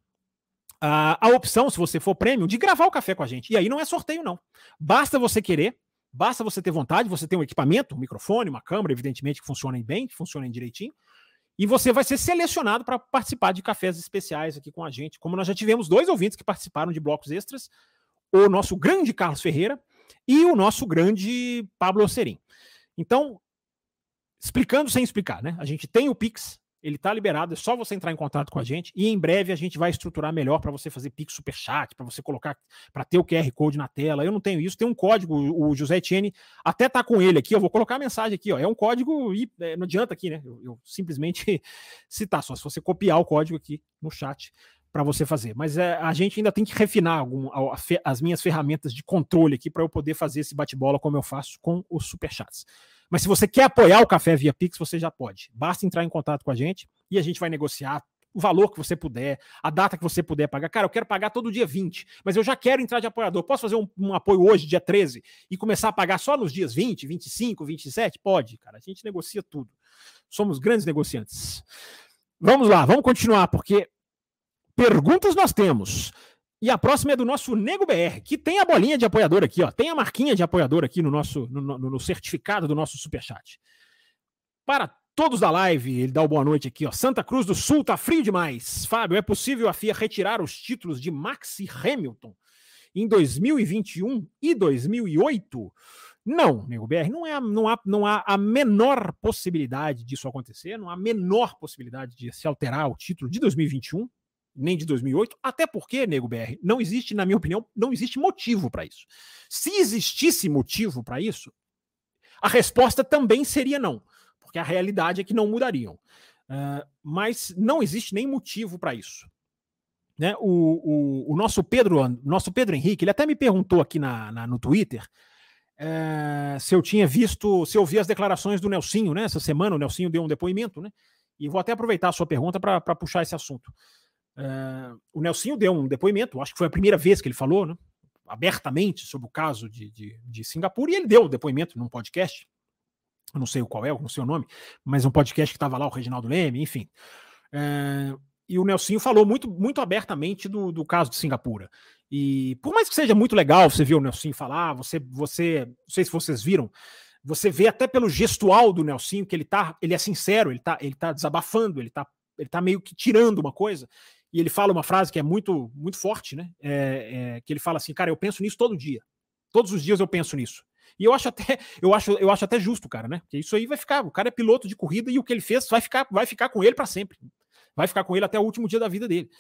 a, a opção, se você for prêmio, de gravar o café com a gente. E aí não é sorteio, não. Basta você querer, basta você ter vontade, você tem um equipamento, um microfone, uma câmera, evidentemente, que funcionem bem, que funcionem direitinho. E você vai ser selecionado para participar de cafés especiais aqui com a gente. Como nós já tivemos dois ouvintes que participaram de blocos extras, o nosso grande Carlos Ferreira e o nosso grande Pablo Serim. Então, explicando sem explicar, né? A gente tem o Pix, ele está liberado, é só você entrar em contato com a gente e em breve a gente vai estruturar melhor para você fazer Pix Super Chat, para você colocar, para ter o QR Code na tela. Eu não tenho isso, tem um código, o José Etienne até tá com ele aqui, eu vou colocar a mensagem aqui, ó. É um código e é, não adianta aqui, né? Eu, eu simplesmente citar, só se você copiar o código aqui no chat para você fazer. Mas é, a gente ainda tem que refinar algum, a, a, as minhas ferramentas de controle aqui para eu poder fazer esse bate-bola como eu faço com os superchats. Mas se você quer apoiar o Café via Pix, você já pode. Basta entrar em contato com a gente e a gente vai negociar o valor que você puder, a data que você puder pagar. Cara, eu quero pagar todo dia 20, mas eu já quero entrar de apoiador. Posso fazer um, um, apoio hoje, dia 13, e começar a pagar só nos dias 20, 25, 27? Pode, cara. A gente negocia tudo. Somos grandes negociantes. Vamos lá, vamos continuar, porque perguntas nós temos. E a próxima é do nosso Nego BR, que tem a bolinha de apoiador aqui, ó. Tem a marquinha de apoiador aqui no nosso no, no, no certificado do nosso superchat. Para todos da live, ele dá o boa noite aqui, ó. Santa Cruz do Sul tá frio demais. Fábio, é possível a FIA retirar os títulos de Max e Hamilton em 2021 e 2008? Não, nego BR, não, é, não, há, não há a menor possibilidade disso acontecer, não há a menor possibilidade de se alterar o título de 2021, nem de 2008, até porque, nego BR, não existe, na minha opinião, não existe motivo para isso. Se existisse motivo para isso, a resposta também seria não, porque a realidade é que não mudariam. Uh, mas não existe nem motivo para isso. Né? O, o, o, nosso Pedro, nosso Pedro Henrique, ele até me perguntou aqui na, na no Twitter se eu tinha visto, se eu vi as declarações do Nelsinho, né? Essa semana o Nelsinho deu um depoimento, né? E vou até aproveitar a sua pergunta para puxar esse assunto. É, o Nelsinho deu um depoimento, acho que foi a primeira vez que ele falou, né? Abertamente sobre o caso de, de, de Singapura, e ele deu o depoimento num podcast. Eu não sei qual é, não sei o nome, mas um podcast que estava lá, o Reginaldo Leme, enfim. É, e o Nelsinho falou muito, muito abertamente do, do caso de Singapura. E por mais que seja muito legal você ver o Nelsinho falar, você, você, não sei se vocês viram, você vê até pelo gestual do Nelsinho que ele tá, ele é sincero, ele tá, ele tá desabafando, ele tá, ele tá meio que tirando uma coisa. E ele fala uma frase que é muito, muito forte, né? É, é, que ele fala assim, cara, eu penso nisso todo dia. Todos os dias eu penso nisso. E eu acho até, eu acho, eu acho até justo, cara, né? Porque isso aí vai ficar, o cara é piloto de corrida e o que ele fez vai ficar, vai ficar com ele para sempre. Vai ficar com ele até o último dia da vida dele.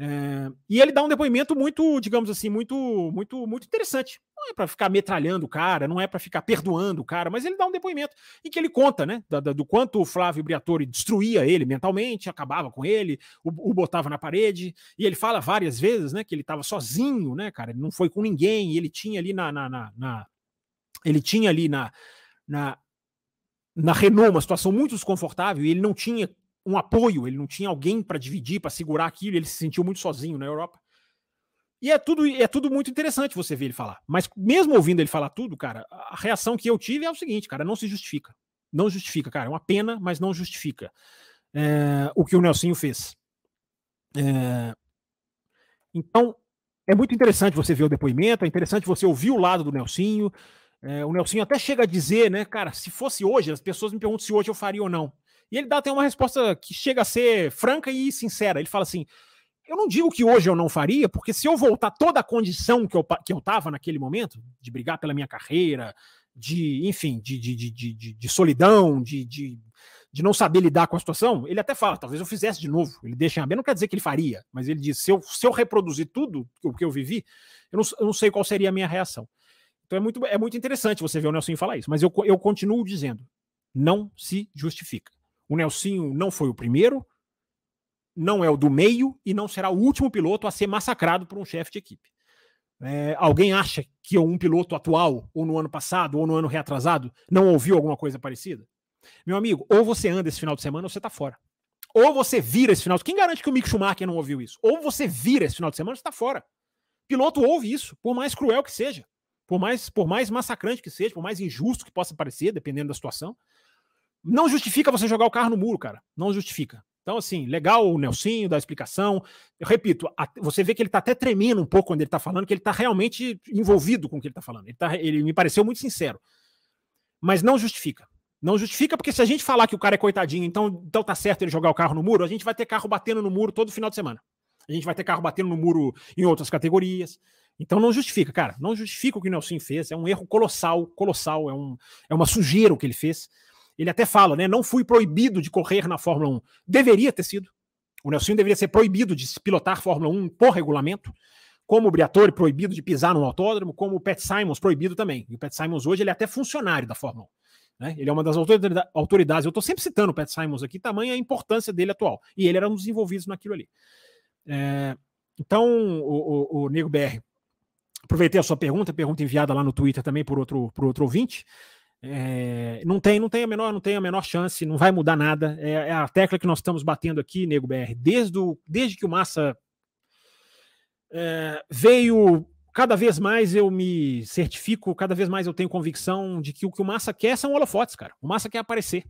É, e ele dá um depoimento muito, digamos assim, muito, muito, muito interessante. Não é para ficar metralhando o cara, não é para ficar perdoando o cara, mas ele dá um depoimento em que ele conta, né, do, quanto o Flávio Briatore destruía ele mentalmente, acabava com ele, o, o, botava na parede. E ele fala várias vezes, né, que ele estava sozinho, né, cara, ele não foi com ninguém. ele tinha ali na, na, na, na ele tinha ali na, na na Renault uma situação muito desconfortável e ele não tinha um apoio, ele não tinha alguém para dividir, para segurar aquilo, ele se sentiu muito sozinho na Europa. E é tudo, é tudo muito interessante você ver ele falar. Mas mesmo ouvindo ele falar tudo, cara, a reação que eu tive é o seguinte, cara, não se justifica. Não justifica, cara. É uma pena, mas não justifica é, o que o Nelsinho fez. É, então, é muito interessante você ver o depoimento, é interessante você ouvir o lado do Nelsinho. É, o Nelsinho até chega a dizer, né, cara, se fosse hoje, as pessoas me perguntam se hoje eu faria ou não. E ele dá até uma resposta que chega a ser franca e sincera. Ele fala assim: eu não digo que hoje eu não faria, porque se eu voltar toda a condição que eu, que eu tava naquele momento, de brigar pela minha carreira, de, enfim, de, de, de, de, de solidão, de, de, de não saber lidar com a situação, ele até fala, talvez eu fizesse de novo. Ele deixa em aberto, não quer dizer que ele faria, mas ele diz, se eu, se eu reproduzir tudo o que eu vivi, eu não, eu não sei qual seria a minha reação. Então é muito, é muito interessante você ver o Nelson falar isso, mas eu, eu continuo dizendo, não se justifica. O Nelsinho não foi o primeiro, não é o do meio e não será o último piloto a ser massacrado por um chefe de equipe. É, alguém acha que um piloto atual, ou no ano passado, ou no ano reatrasado, não ouviu alguma coisa parecida? Meu amigo, ou você anda esse final de semana ou você está fora. Ou você vira esse final Quem garante que o Mick Schumacher não ouviu isso? Ou você vira esse final de semana ou você está fora. Piloto ouve isso, por mais cruel que seja, por mais, por mais massacrante que seja, por mais injusto que possa parecer, dependendo da situação. Não justifica você jogar o carro no muro, cara. Não justifica. Então, assim, legal o Nelsinho, da explicação. Eu repito, você vê que ele tá até tremendo um pouco quando ele tá falando, que ele tá realmente envolvido com o que ele tá falando. Ele, tá, ele me pareceu muito sincero. Mas não justifica. Não justifica, porque se a gente falar que o cara é coitadinho, então, então tá certo ele jogar o carro no muro, a gente vai ter carro batendo no muro todo final de semana. A gente vai ter carro batendo no muro em outras categorias. Então não justifica, cara. Não justifica o que o Nelson fez. É um erro colossal, colossal. É, um, é uma sujeira o que ele fez. Ele até fala, né? Não fui proibido de correr na Fórmula 1. Deveria ter sido. O Nelson deveria ser proibido de pilotar Fórmula 1 por regulamento, como o Briatore proibido de pisar no autódromo, como o Pat Simons proibido também. E o Pat Simons hoje ele é até funcionário da Fórmula 1. Né? Ele é uma das autoridades. Eu estou sempre citando o Pat Simons aqui, tamanha a importância dele atual. E ele era um dos envolvidos naquilo ali. É, então, o, o, o Nego BR, aproveitei a sua pergunta, pergunta enviada lá no Twitter também por outro, por outro ouvinte. É, não tem, não tem a menor, não tem a menor chance, não vai mudar nada. É, é, a tecla que nós estamos batendo aqui, nego BR, desde, o, desde que o Massa é, veio. Cada vez mais eu me certifico, cada vez mais eu tenho convicção de que o que o Massa quer são holofotes, cara. O Massa quer aparecer.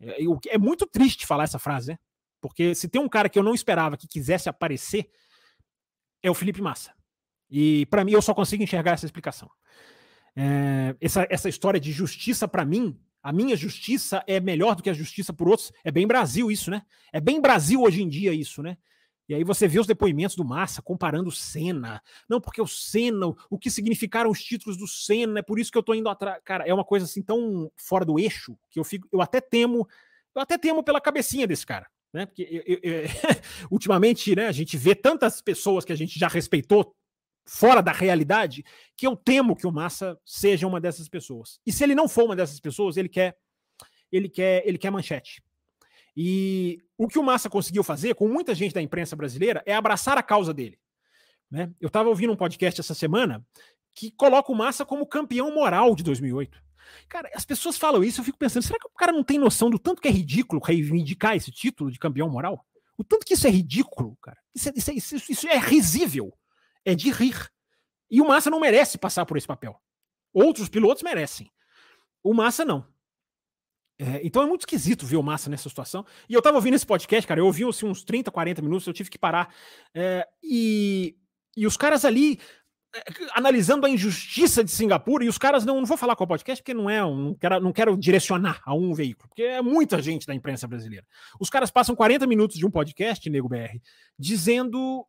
É, é muito triste falar essa frase, né? Porque se tem um cara que eu não esperava que quisesse aparecer, é o Felipe Massa. E para mim eu só consigo enxergar essa explicação. É, essa, essa história de justiça, para mim, A minha justiça é melhor do que a justiça por outros. É bem Brasil isso, né? É bem Brasil hoje em dia isso, né? E aí você vê os depoimentos do Massa comparando o Senna. Não, porque o Senna, o que significaram os títulos do Senna, é por isso que eu tô indo atrás. Cara, é uma coisa assim tão fora do eixo que eu fico, eu até temo, eu até temo pela cabecinha desse cara, né? Porque eu, eu, eu, ultimamente, né, a gente vê tantas pessoas que a gente já respeitou fora da realidade que eu temo que o Massa seja uma dessas pessoas. E se ele não for uma dessas pessoas, ele quer ele quer ele quer manchete. E o que o Massa conseguiu fazer com muita gente da imprensa brasileira é abraçar a causa dele. Né? Eu estava ouvindo um podcast essa semana que coloca o Massa como campeão moral de 2008. Cara, as pessoas falam isso, eu fico pensando, será que o cara não tem noção do tanto que é ridículo reivindicar esse título de campeão moral? O tanto que isso é ridículo, cara. Isso é, isso é, isso, isso é risível. É de rir. E o Massa não merece passar por esse papel. Outros pilotos merecem. O Massa não. É, então é muito esquisito ver o Massa nessa situação. E eu tava ouvindo esse podcast, cara, eu ouvi assim, uns 30, 40 minutos, eu tive que parar. É, e, e os caras ali é, analisando a injustiça de Singapura, e os caras não, não vou falar com o podcast, porque não é, um, não, quero, não quero direcionar a um veículo, porque é muita gente da imprensa brasileira. Os caras passam 40 minutos de um podcast, Nego BR, dizendo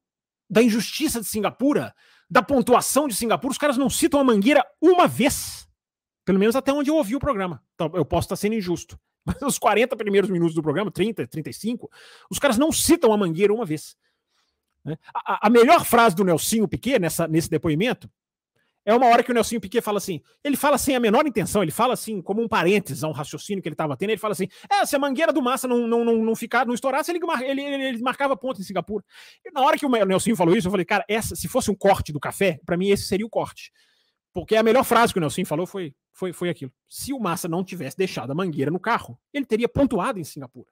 da injustiça de Singapura, da pontuação de Singapura, os caras não citam a Mangueira uma vez. Pelo menos até onde eu ouvi o programa. Então, eu posso estar sendo injusto. Mas os 40 primeiros minutos do programa, 30, 35, os caras não citam a Mangueira uma vez. Né? A, a, melhor frase do Nelsinho Piquet nessa, nesse depoimento é uma hora que o Nelsinho Piquet fala assim, ele fala sem a menor intenção, ele fala assim, como um parênteses a um raciocínio que ele estava tendo, ele fala assim, é, se a mangueira do Massa não, não, não, não ficar, não estourasse, ele, ele, ele, marcava ponto em Singapura. E na hora que o Nelsinho falou isso, eu falei, cara, essa, se fosse um corte do café, para mim esse seria o corte. Porque a melhor frase que o Nelson falou foi, foi, foi aquilo. Se o Massa não tivesse deixado a mangueira no carro, ele teria pontuado em Singapura.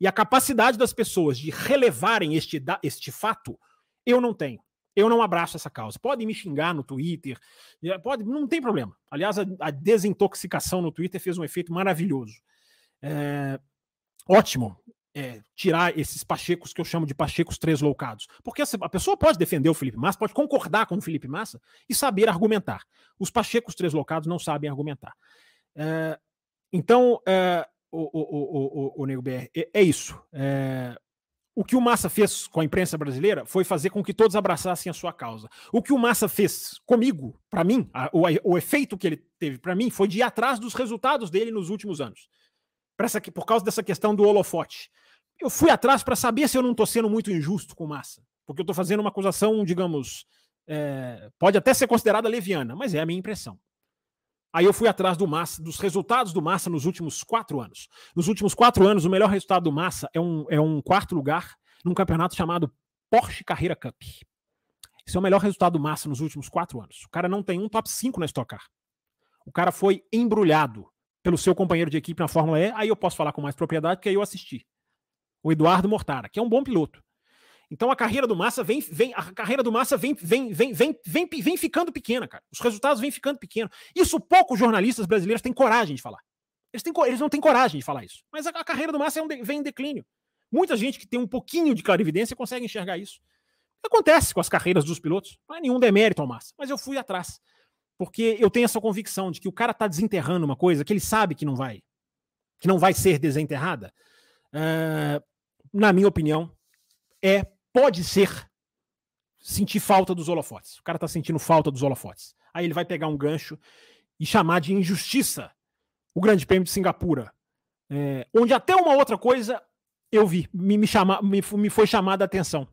E a capacidade das pessoas de relevarem este, este fato, eu não tenho. Eu não abraço essa causa. Podem me xingar no Twitter, pode, não tem problema. Aliás, a, a desintoxicação no Twitter fez um efeito maravilhoso. É, ótimo é, tirar esses pachecos que eu chamo de pachecos tresloucados. Porque a pessoa pode defender o Felipe Massa, pode concordar com o Felipe Massa e saber argumentar. Os pachecos tresloucados não sabem argumentar. É, então, é, o, o, o, o, o Nego BR, é, é isso. É, o que o Massa fez com a imprensa brasileira foi fazer com que todos abraçassem a sua causa. O que o Massa fez comigo, para mim, a, o, o efeito que ele teve para mim foi de ir atrás dos resultados dele nos últimos anos. Essa, por causa dessa questão do holofote eu fui atrás para saber se eu não estou sendo muito injusto com Massa, porque eu estou fazendo uma acusação, digamos, é, pode até ser considerada leviana, mas é a minha impressão. Aí eu fui atrás do Massa, dos resultados do Massa nos últimos quatro anos. Nos últimos quatro anos, o melhor resultado do Massa é um, é um quarto lugar num campeonato chamado Porsche Carreira Cup. Esse é o melhor resultado do Massa nos últimos quatro anos. O cara não tem um top 5 na Stock Car. O cara foi embrulhado pelo seu companheiro de equipe na Fórmula E. Aí eu posso falar com mais propriedade, porque aí eu assisti o Eduardo Mortara, que é um bom piloto. Então a carreira do Massa vem, vem a carreira do Massa vem, vem, vem, vem, vem, vem ficando pequena, cara. Os resultados vêm ficando pequenos. Isso poucos jornalistas brasileiros têm coragem de falar. Eles, têm, eles não têm coragem de falar isso. Mas a, a carreira do Massa é um de, vem em declínio. Muita gente que tem um pouquinho de clarividência consegue enxergar isso. Acontece com as carreiras dos pilotos. Não é nenhum demérito ao Massa. Mas eu fui atrás. Porque eu tenho essa convicção de que o cara tá desenterrando uma coisa que ele sabe que não vai, que não vai ser desenterrada. Uh, na minha opinião, é pode ser sentir falta dos holofotes. O cara tá sentindo falta dos holofotes. Aí ele vai pegar um gancho e chamar de injustiça o Grande Prêmio de Singapura, é, onde até uma outra coisa eu vi, me, me, chama, me, me foi chamada a atenção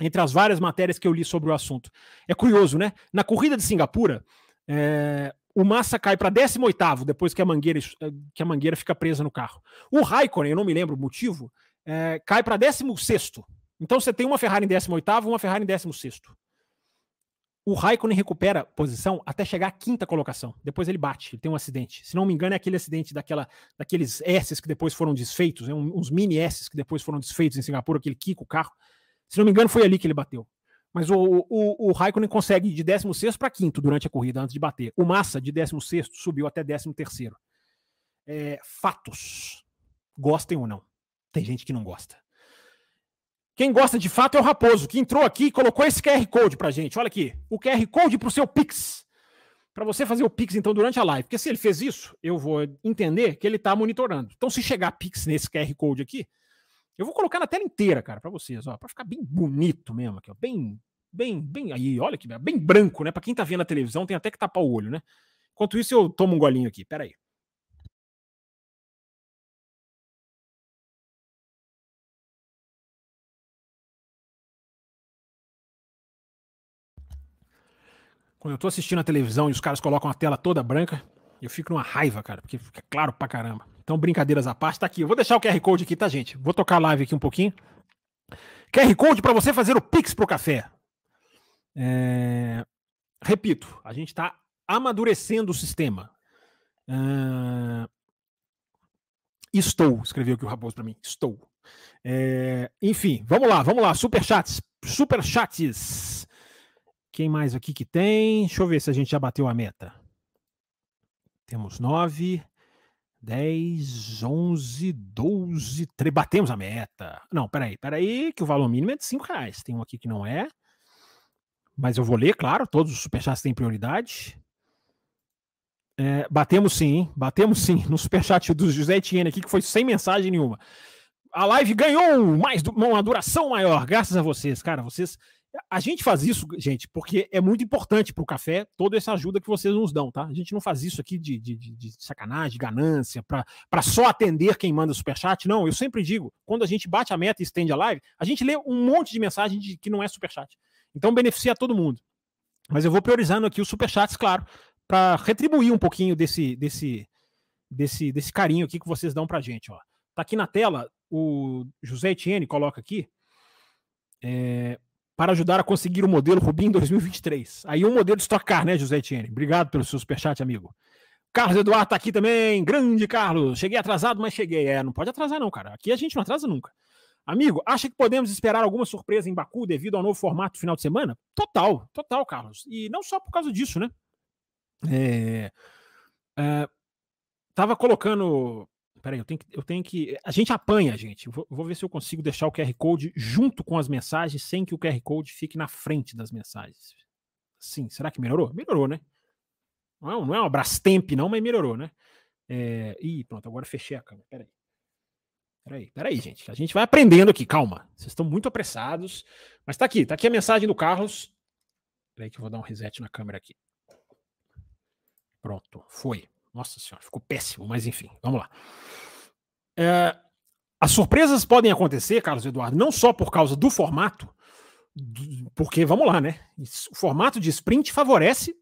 entre as várias matérias que eu li sobre o assunto. É curioso, né? Na corrida de Singapura, é, o Massa cai para 18 depois que a mangueira que a mangueira fica presa no carro. O Raikkonen, eu não me lembro o motivo, é, cai para 16. Então você tem uma Ferrari em 18 e uma Ferrari em 16. O Raikkonen recupera posição até chegar à quinta colocação. Depois ele bate, ele tem um acidente. Se não me engano, é aquele acidente daquela, daqueles S que depois foram desfeitos, né, uns mini S que depois foram desfeitos em Singapura, aquele Kiko, o carro. Se não me engano, foi ali que ele bateu. Mas o, o, o Raikkonen consegue de 16 para quinto durante a corrida, antes de bater. O Massa, de 16 subiu até 13 terceiro. É, fatos. Gostem ou não. Tem gente que não gosta. Quem gosta de fato é o Raposo, que entrou aqui e colocou esse QR Code pra gente. Olha aqui, o QR Code pro seu Pix. para você fazer o Pix, então, durante a live. Porque se ele fez isso, eu vou entender que ele está monitorando. Então, se chegar Pix nesse QR Code aqui, eu vou colocar na tela inteira, cara, para vocês, ó, para ficar bem bonito mesmo aqui, ó, bem, bem, bem aí, olha que bem branco, né? Para quem tá vendo a televisão, tem até que tapar o olho, né? Enquanto isso, eu tomo um golinho aqui, peraí. Quando eu tô assistindo a televisão e os caras colocam a tela toda branca, eu fico numa raiva, cara, porque fica claro pra caramba. Então, brincadeiras à parte, tá aqui. Eu vou deixar o QR Code aqui, tá, gente? Vou tocar a live aqui um pouquinho. QR Code para você fazer o Pix pro café. É... Repito, a gente está amadurecendo o sistema. Uh... Estou, escreveu aqui o Raposo para mim. Estou. É... Enfim, vamos lá, vamos lá. Superchats. Superchats. Quem mais aqui que tem? Deixa eu ver se a gente já bateu a meta. Temos nove, dez, onze, doze, três. Batemos a meta. Não, peraí, peraí, que o valor mínimo é de cinco reais. Tem um aqui que não é. Mas eu vou ler, claro, todos os superchats têm prioridade. É, batemos sim? Batemos sim no superchat do José Etienne aqui, que foi sem mensagem nenhuma. A live ganhou mais uma duração maior, graças a vocês, cara. Vocês a gente faz isso, gente, porque é muito importante para o café toda essa ajuda que vocês nos dão, tá? A gente não faz isso aqui de, de, de sacanagem, de ganância, para só atender quem manda superchat. Não, eu sempre digo, quando a gente bate a meta e estende a live, a gente lê um monte de mensagem de, que não é superchat. Então beneficia todo mundo. Mas eu vou priorizando aqui os superchats, claro, para retribuir um pouquinho desse, desse, desse, desse carinho aqui que vocês dão para gente. Ó. Tá aqui na tela, o José Etienne coloca aqui. É, para ajudar a conseguir o modelo Rubim 2023. Aí um modelo de Stock Car, né, José Etienne? Obrigado pelo seu superchat, amigo. Carlos Eduardo tá aqui também. Grande Carlos. Cheguei atrasado, mas cheguei. É, não pode atrasar não, cara. Aqui a gente não atrasa nunca. Amigo, acha que podemos esperar alguma surpresa em Baku devido ao novo formato final de semana? Total, total, Carlos. E não só por causa disso, né? É, é, tava colocando peraí, eu tenho que. Eu tenho que a gente apanha, gente. Vou, vou, ver se eu consigo deixar o QR Code junto com as mensagens, sem que o QR Code fique na frente das mensagens. Sim, será que melhorou? Melhorou, né? Não é, não é uma Brastemp, não, mas melhorou, né? É, ih, pronto, agora fechei a câmera. Peraí. Peraí, peraí, gente. A gente vai aprendendo aqui, calma. Vocês estão muito apressados. Mas tá aqui, tá aqui a mensagem do Carlos. Peraí que eu vou dar um reset na câmera aqui. Pronto, foi. Nossa senhora, ficou péssimo, mas enfim, vamos lá. É, as surpresas podem acontecer, Carlos Eduardo, não só por causa do formato, porque vamos lá, né? O formato de sprint favorece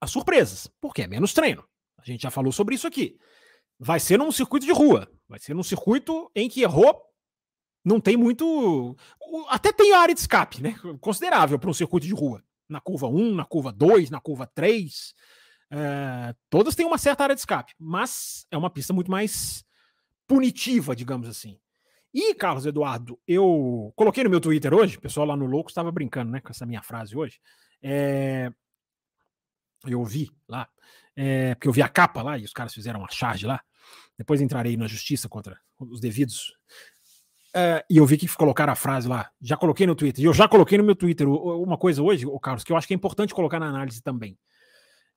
as surpresas, porque é menos treino. A gente já falou sobre isso aqui. Vai ser num circuito de rua, vai ser num circuito em que errou não tem muito. Até tem área de escape, né? Considerável para um circuito de rua. Na curva 1, na curva 2, na curva 3. É, todas têm uma certa área de escape, mas é uma pista muito mais punitiva, digamos assim. E, Carlos Eduardo, eu coloquei no meu Twitter hoje, o pessoal lá no Louco estava brincando né, com essa minha frase hoje. É, eu vi lá, é, porque eu vi a capa lá e os caras fizeram uma charge lá. Depois entrarei na justiça contra os devidos. É, e eu vi que colocaram a frase lá. Já coloquei no Twitter. E eu já coloquei no meu Twitter uma coisa hoje, Carlos, que eu acho que é importante colocar na análise também.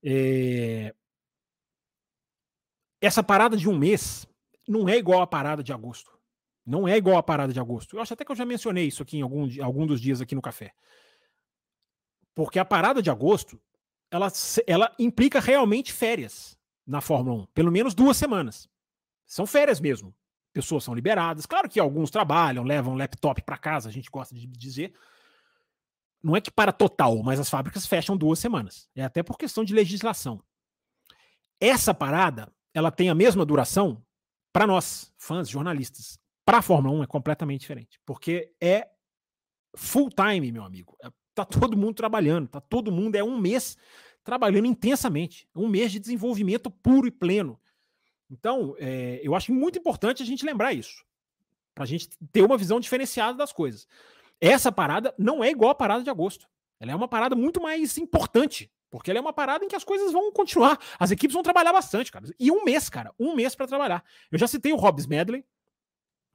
É... Essa parada de um mês não é igual a parada de agosto. Não é igual a parada de agosto. Eu acho até que eu já mencionei isso aqui em algum, algum dos dias aqui no café. Porque a parada de agosto, ela, ela implica realmente férias na Fórmula 1. Pelo menos duas semanas. São férias mesmo. Pessoas são liberadas. Claro que alguns trabalham, levam laptop para casa, a gente gosta de dizer não é que para total, mas as fábricas fecham duas semanas. É até por questão de legislação. Essa parada, ela tem a mesma duração para nós, fãs, jornalistas. Para a Fórmula 1 é completamente diferente, porque é full time, meu amigo. É, tá todo mundo trabalhando, tá todo mundo é um mês trabalhando intensamente, um mês de desenvolvimento puro e pleno. Então, é, eu acho muito importante a gente lembrar isso, para a gente ter uma visão diferenciada das coisas. Essa parada não é igual a parada de agosto. Ela é uma parada muito mais importante, porque ela é uma parada em que as coisas vão continuar. As equipes vão trabalhar bastante, cara. E um mês, cara, um mês para trabalhar. Eu já citei o Hobbs Medley,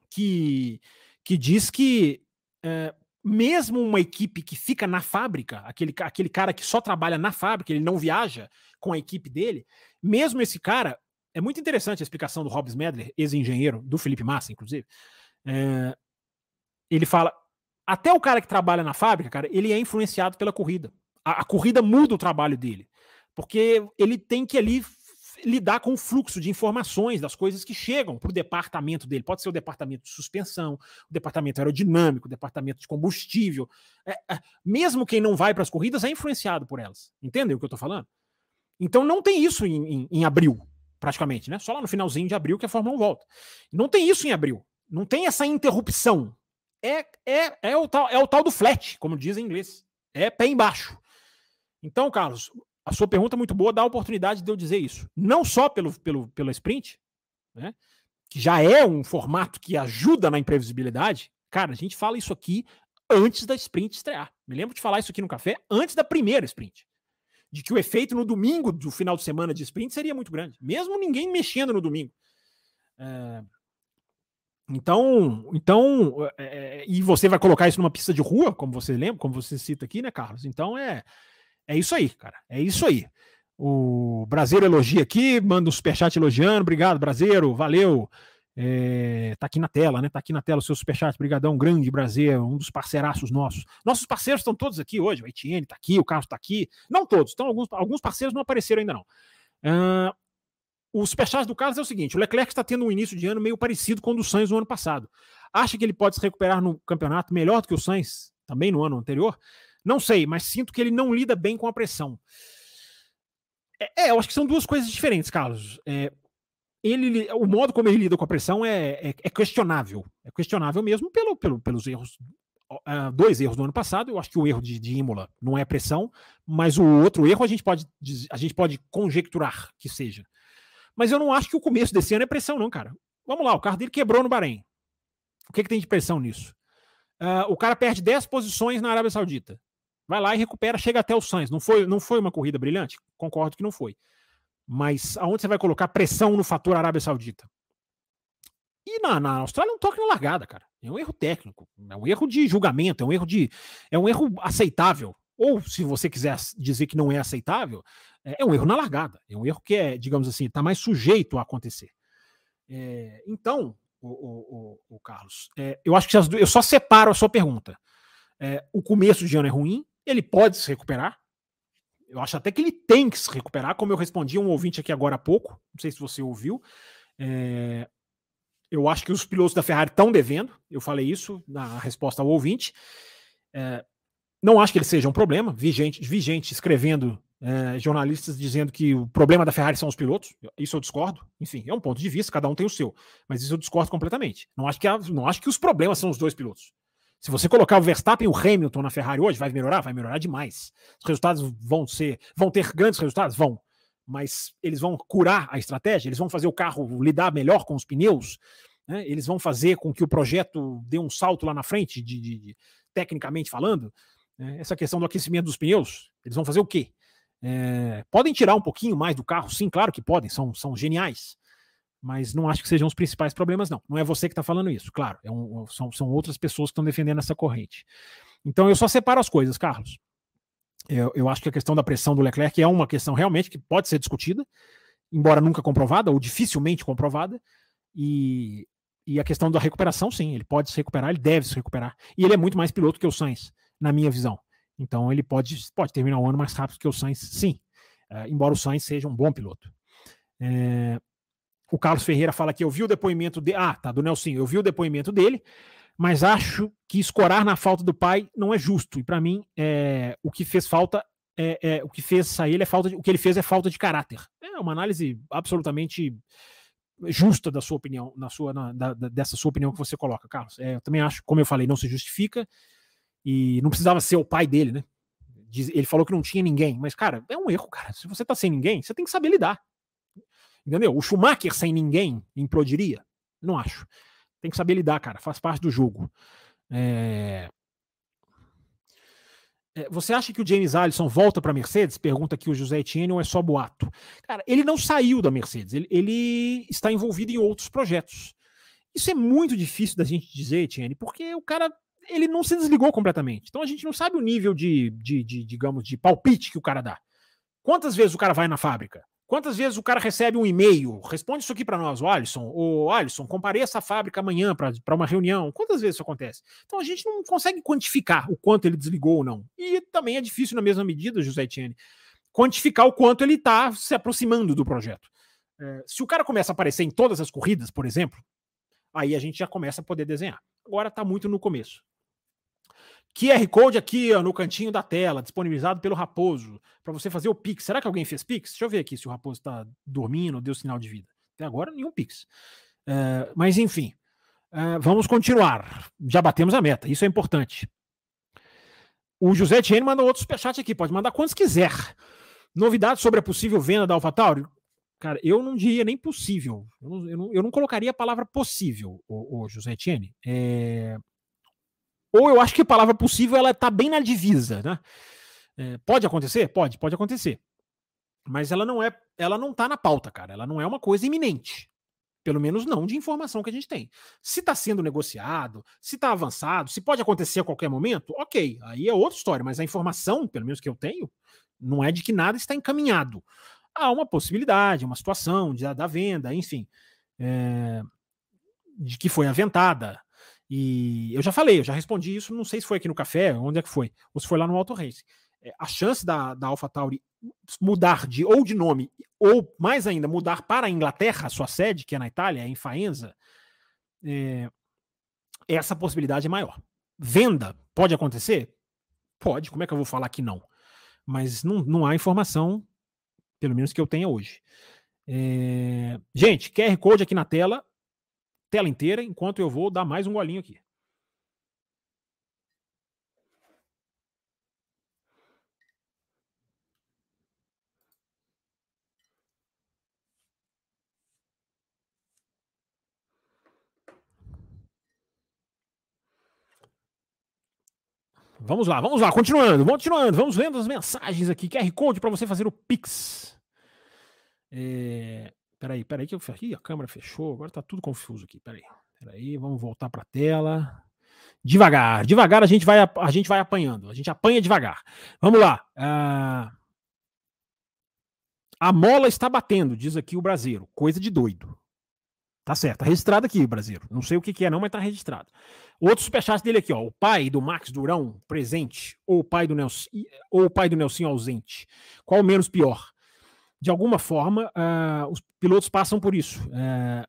que, que diz que é, mesmo uma equipe que fica na fábrica, aquele, aquele cara que só trabalha na fábrica, ele não viaja com a equipe dele, mesmo esse cara, é muito interessante a explicação do Hobbs Medler, ex-engenheiro, do Felipe Massa, inclusive. É, ele fala: até o cara que trabalha na fábrica, cara, ele é influenciado pela corrida. A, a corrida muda o trabalho dele. Porque ele tem que ali lidar com o fluxo de informações das coisas que chegam para o departamento dele. Pode ser o departamento de suspensão, o departamento aerodinâmico, o departamento de combustível. É, é, mesmo quem não vai para as corridas é influenciado por elas. Entendeu o que eu estou falando? Então não tem isso em, em, em, abril, praticamente, né? Só lá no finalzinho de abril que a Fórmula 1 volta. Não tem isso em abril. Não tem essa interrupção. É, é, é, o, tal, é o tal do flat, como diz em inglês. É pé embaixo. Então, Carlos, a sua pergunta é muito boa, dá a oportunidade de eu dizer isso. Não só pelo, pelo, pela sprint, né, que já é um formato que ajuda na imprevisibilidade. Cara, a gente fala isso aqui antes da sprint estrear. Me lembro de falar isso aqui no café antes da primeira sprint. De que o efeito no domingo do final de semana de sprint seria muito grande, mesmo ninguém mexendo no domingo. É... Então, então, é... e você vai colocar isso numa pista de rua, como você lembra, como você cita aqui, né, Carlos? Então é é isso aí, cara. É isso aí. O Brasileiro elogia aqui, manda um superchat elogiando. Obrigado, Brasileiro. Valeu. É, tá aqui na tela, né? Tá aqui na tela o seu superchat. Obrigadão, grande Brasileiro, um dos parceiraços nossos. Nossos parceiros estão todos aqui hoje. O Etienne tá aqui, o Carlos tá aqui. Não todos, então alguns, alguns parceiros não apareceram ainda não. Uh, o superchat do Carlos é o seguinte: o Leclerc está tendo um início de ano meio parecido com o do Sainz no ano passado. Acha que ele pode se recuperar no campeonato melhor do que o Sainz também no ano anterior? Não sei, mas sinto que ele não lida bem com a pressão. É, é eu acho que são duas coisas diferentes, Carlos. É, ele, o modo como ele lida com a pressão é, é, é questionável. É questionável mesmo pelo, pelo, pelos erros. Uh, dois erros do ano passado. Eu acho que o erro de, de Imola não é pressão, mas o outro erro a gente pode, a gente pode conjecturar que seja. Mas eu não acho que o começo desse ano é pressão, não, cara. Vamos lá, o carro dele quebrou no Bahrein. O que, que tem de pressão nisso? Uh, o cara perde 10 posições na Arábia Saudita. Vai lá e recupera, chega até o Sainz. Não foi, não foi uma corrida brilhante? Concordo que não foi. Mas aonde você vai colocar pressão no fator Arábia Saudita? E na, na Austrália não toque na largada, cara. É um erro técnico, é um erro de julgamento, é um erro de. É um erro aceitável. Ou, se você quiser dizer que não é aceitável, é, é um erro na largada. É um erro que é, digamos assim, está mais sujeito a acontecer. É, então, o, o, o, Carlos, é, eu acho que as, eu só separo a sua pergunta. É, o começo de ano é ruim, ele pode se recuperar. Eu acho até que ele tem que se recuperar, como eu respondi a um ouvinte aqui agora há pouco. Não sei se você ouviu. É, eu acho que os pilotos da Ferrari estão devendo. Eu falei isso na resposta ao ouvinte. É, não acho que ele seja um problema. Vi gente, vi gente escrevendo, é, jornalistas dizendo que o problema da Ferrari são os pilotos. Isso eu discordo. Enfim, é um ponto de vista, cada um tem o seu. Mas isso eu discordo completamente. Não acho que, não acho que os problemas são os dois pilotos. Se você colocar o Verstappen e o Hamilton na Ferrari hoje, vai melhorar? Vai melhorar demais. Os resultados vão ser. Vão ter grandes resultados? Vão. Mas eles vão curar a estratégia, eles vão fazer o carro lidar melhor com os pneus, né? eles vão fazer com que o projeto dê um salto lá na frente, de, de, de tecnicamente falando. Né? Essa questão do aquecimento dos pneus, eles vão fazer o quê? É, podem tirar um pouquinho mais do carro? Sim, claro que podem, são, são geniais mas não acho que sejam os principais problemas, não. Não é você que está falando isso, claro. É um, são, são outras pessoas que estão defendendo essa corrente. Então eu só separo as coisas, Carlos. Eu, eu acho que a questão da pressão do Leclerc é uma questão realmente que pode ser discutida, embora nunca comprovada, ou dificilmente comprovada. E, e a questão da recuperação, sim, ele pode se recuperar, ele deve se recuperar. E ele é muito mais piloto que o Sainz, na minha visão. Então ele pode, pode terminar o ano mais rápido que o Sainz, sim. Uh, embora o Sainz seja um bom piloto. É, o Carlos Ferreira fala que eu vi o depoimento de. Ah, tá, do Nelson. Eu vi o depoimento dele, mas acho que escorar na falta do pai não é justo. E para mim, é, o que fez falta é, é, o que fez sair é falta de, o que ele fez é falta de caráter. É uma análise absolutamente justa da sua opinião, na sua, na, da, dessa sua opinião que você coloca, Carlos. É, eu também acho, como eu falei, não se justifica e não precisava ser o pai dele, né? ele falou que não tinha ninguém, mas cara, é um erro, cara. Se você tá sem ninguém, você tem que saber lidar. Entendeu? O Schumacher sem ninguém implodiria? Não acho. Tem que saber lidar, cara. Faz parte do jogo. É... É, você acha que o James Allison volta para a Mercedes? Pergunta aqui o José Etienne ou é só boato? Cara, ele não saiu da Mercedes, ele, ele, está envolvido em outros projetos. Isso é muito difícil da gente dizer, Etienne, porque o cara ele não se desligou completamente. Então a gente não sabe o nível de, de, de digamos, de palpite que o cara dá. Quantas vezes o cara vai na fábrica? Quantas vezes o cara recebe um e-mail? Responde isso aqui para nós, o Alisson. O Alisson, compareça à fábrica amanhã para uma reunião. Quantas vezes isso acontece? Então a gente não consegue quantificar o quanto ele desligou ou não. E também é difícil, na mesma medida, José Etienne, quantificar o quanto ele está se aproximando do projeto. É, se o cara começa a aparecer em todas as corridas, por exemplo, aí a gente já começa a poder desenhar. Agora está muito no começo. QR Code aqui ó, no cantinho da tela, disponibilizado pelo Raposo, para você fazer o Pix. Será que alguém fez Pix? Deixa eu ver aqui se o Raposo está dormindo, deu sinal de vida. Até agora, nenhum Pix. Uh, mas, enfim, uh, vamos continuar. Já batemos a meta, isso é importante. O José Tiene mandou outro superchat aqui, pode mandar quantos quiser. Novidades sobre a possível venda da AlphaTauri? Cara, eu não diria nem possível. Eu não, eu não, eu não colocaria a palavra possível, o, o José Tiene. É ou eu acho que a palavra possível ela está bem na divisa, né? É, pode acontecer? Pode, pode acontecer. Mas ela não é, ela não está na pauta, cara. Ela não é uma coisa iminente. Pelo menos não de informação que a gente tem. Se está sendo negociado, se está avançado, se pode acontecer a qualquer momento, ok, aí é outra história. Mas a informação, pelo menos que eu tenho, não é de que nada está encaminhado. Há uma possibilidade, uma situação de, da venda, enfim, é, de que foi aventada. E eu já falei, eu já respondi isso, não sei se foi aqui no café, onde é que foi, ou se foi lá no Auto Race. É, a chance da, da AlphaTauri mudar de ou de nome, ou mais ainda, mudar para a Inglaterra, sua sede, que é na Itália, é em Faenza, é, essa possibilidade é maior. Venda pode acontecer? Pode, como é que eu vou falar que não? Mas não, não há informação, pelo menos que eu tenha hoje. É... Gente, QR Code aqui na tela tela inteira, enquanto eu vou dar mais um golinho aqui. Vamos lá, vamos lá, continuando, continuando, vamos lendo as mensagens aqui. QR Code para você fazer o Pix. É, Peraí, peraí que eu Ih, a câmera fechou, agora tá tudo confuso aqui. Peraí. Peraí, vamos voltar para a tela. Devagar, devagar a gente vai a gente vai apanhando, a gente apanha devagar. Vamos lá. Uh... A mola está batendo, diz aqui o brasileiro. Coisa de doido. Tá certo, tá registrado aqui, brasileiro. Não sei o que, que é, não, mas tá registrado. Outro superchat dele aqui, ó. O pai do Max Durão presente, ou o pai do Nelson, ou o pai do Nelson ausente. Qual menos pior? De alguma forma, uh, os pilotos passam por isso. Uh,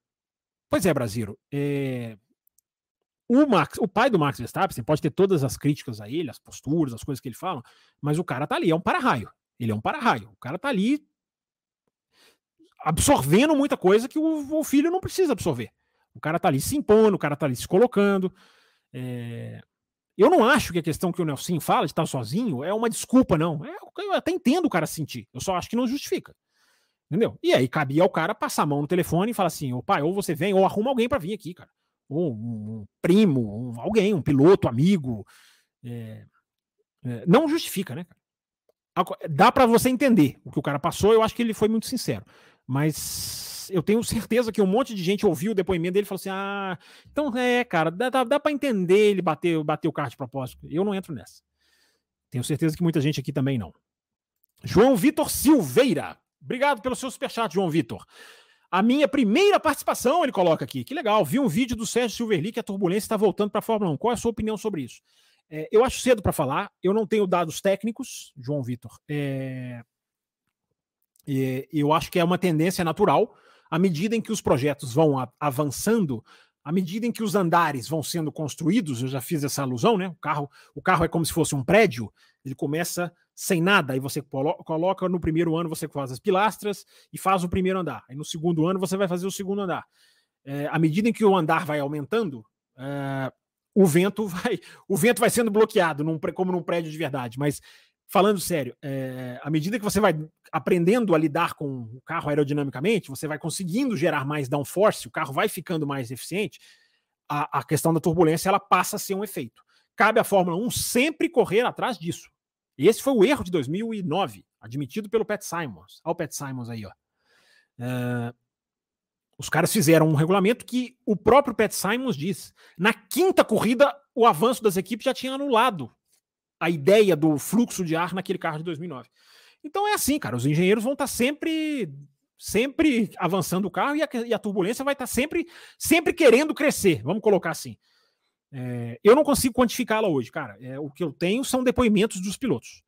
pois é, Brasil. É, o, Max, o pai do Max Verstappen pode ter todas as críticas a ele, as posturas, as coisas que ele fala, mas o cara tá ali, é um para-raio. Ele é um para-raio. O cara tá ali absorvendo muita coisa que o, o, filho não precisa absorver. O cara tá ali se impondo, o cara tá ali se colocando. É, eu não acho que a questão que o Nelson fala de estar sozinho é uma desculpa, não. É, eu até entendo o cara sentir. Eu só acho que não justifica. Entendeu? E aí cabia ao cara passar a mão no telefone e falar assim: ô pai, ou você vem, ou arruma alguém para vir aqui, cara. Ou um, um primo, um, alguém, um piloto, amigo. É, é, não justifica, né? Dá para você entender o que o cara passou. Eu acho que ele foi muito sincero. Mas eu tenho certeza que um monte de gente ouviu o depoimento dele e falou assim: ah, então é, cara, dá, dá, dá para entender ele bater, bater o carro de propósito. Eu não entro nessa. Tenho certeza que muita gente aqui também não. João Vitor Silveira. Obrigado pelo seu superchat, João Vitor. A minha primeira participação, ele coloca aqui. Que legal. Vi um vídeo do Sérgio Silverli que a turbulência está voltando para a Fórmula 1. Qual é a sua opinião sobre isso? É, eu acho cedo para falar. Eu não tenho dados técnicos, João Vitor. É, é, eu acho que é uma tendência natural à medida em que os projetos vão avançando, à medida em que os andares vão sendo construídos, eu já fiz essa alusão, né? O carro, o carro é como se fosse um prédio, ele começa sem nada, aí você coloca no primeiro ano, você faz as pilastras e faz o primeiro andar. Aí no segundo ano você vai fazer o segundo andar. É, à medida em que o andar vai aumentando, é, o vento vai o vento vai sendo bloqueado num, como num prédio de verdade, mas falando sério, é, à medida que você vai aprendendo a lidar com o carro aerodinamicamente, você vai conseguindo gerar mais downforce, o carro vai ficando mais eficiente, a, a questão da turbulência ela passa a ser um efeito. Cabe à Fórmula 1 sempre correr atrás disso. E esse foi o erro de 2009, admitido pelo Pat Simons. Olha o Pat Simons aí, ó. É, Os caras fizeram um regulamento que o próprio Pat Simons diz. Na quinta corrida, o avanço das equipes já tinha anulado a ideia do fluxo de ar naquele carro de 2009. Então é assim, cara. Os engenheiros vão estar tá sempre sempre avançando o carro e a, e a turbulência vai estar tá sempre sempre querendo crescer. Vamos colocar assim. É, eu não consigo quantificá-la hoje, cara. É, o que eu tenho são depoimentos dos pilotos.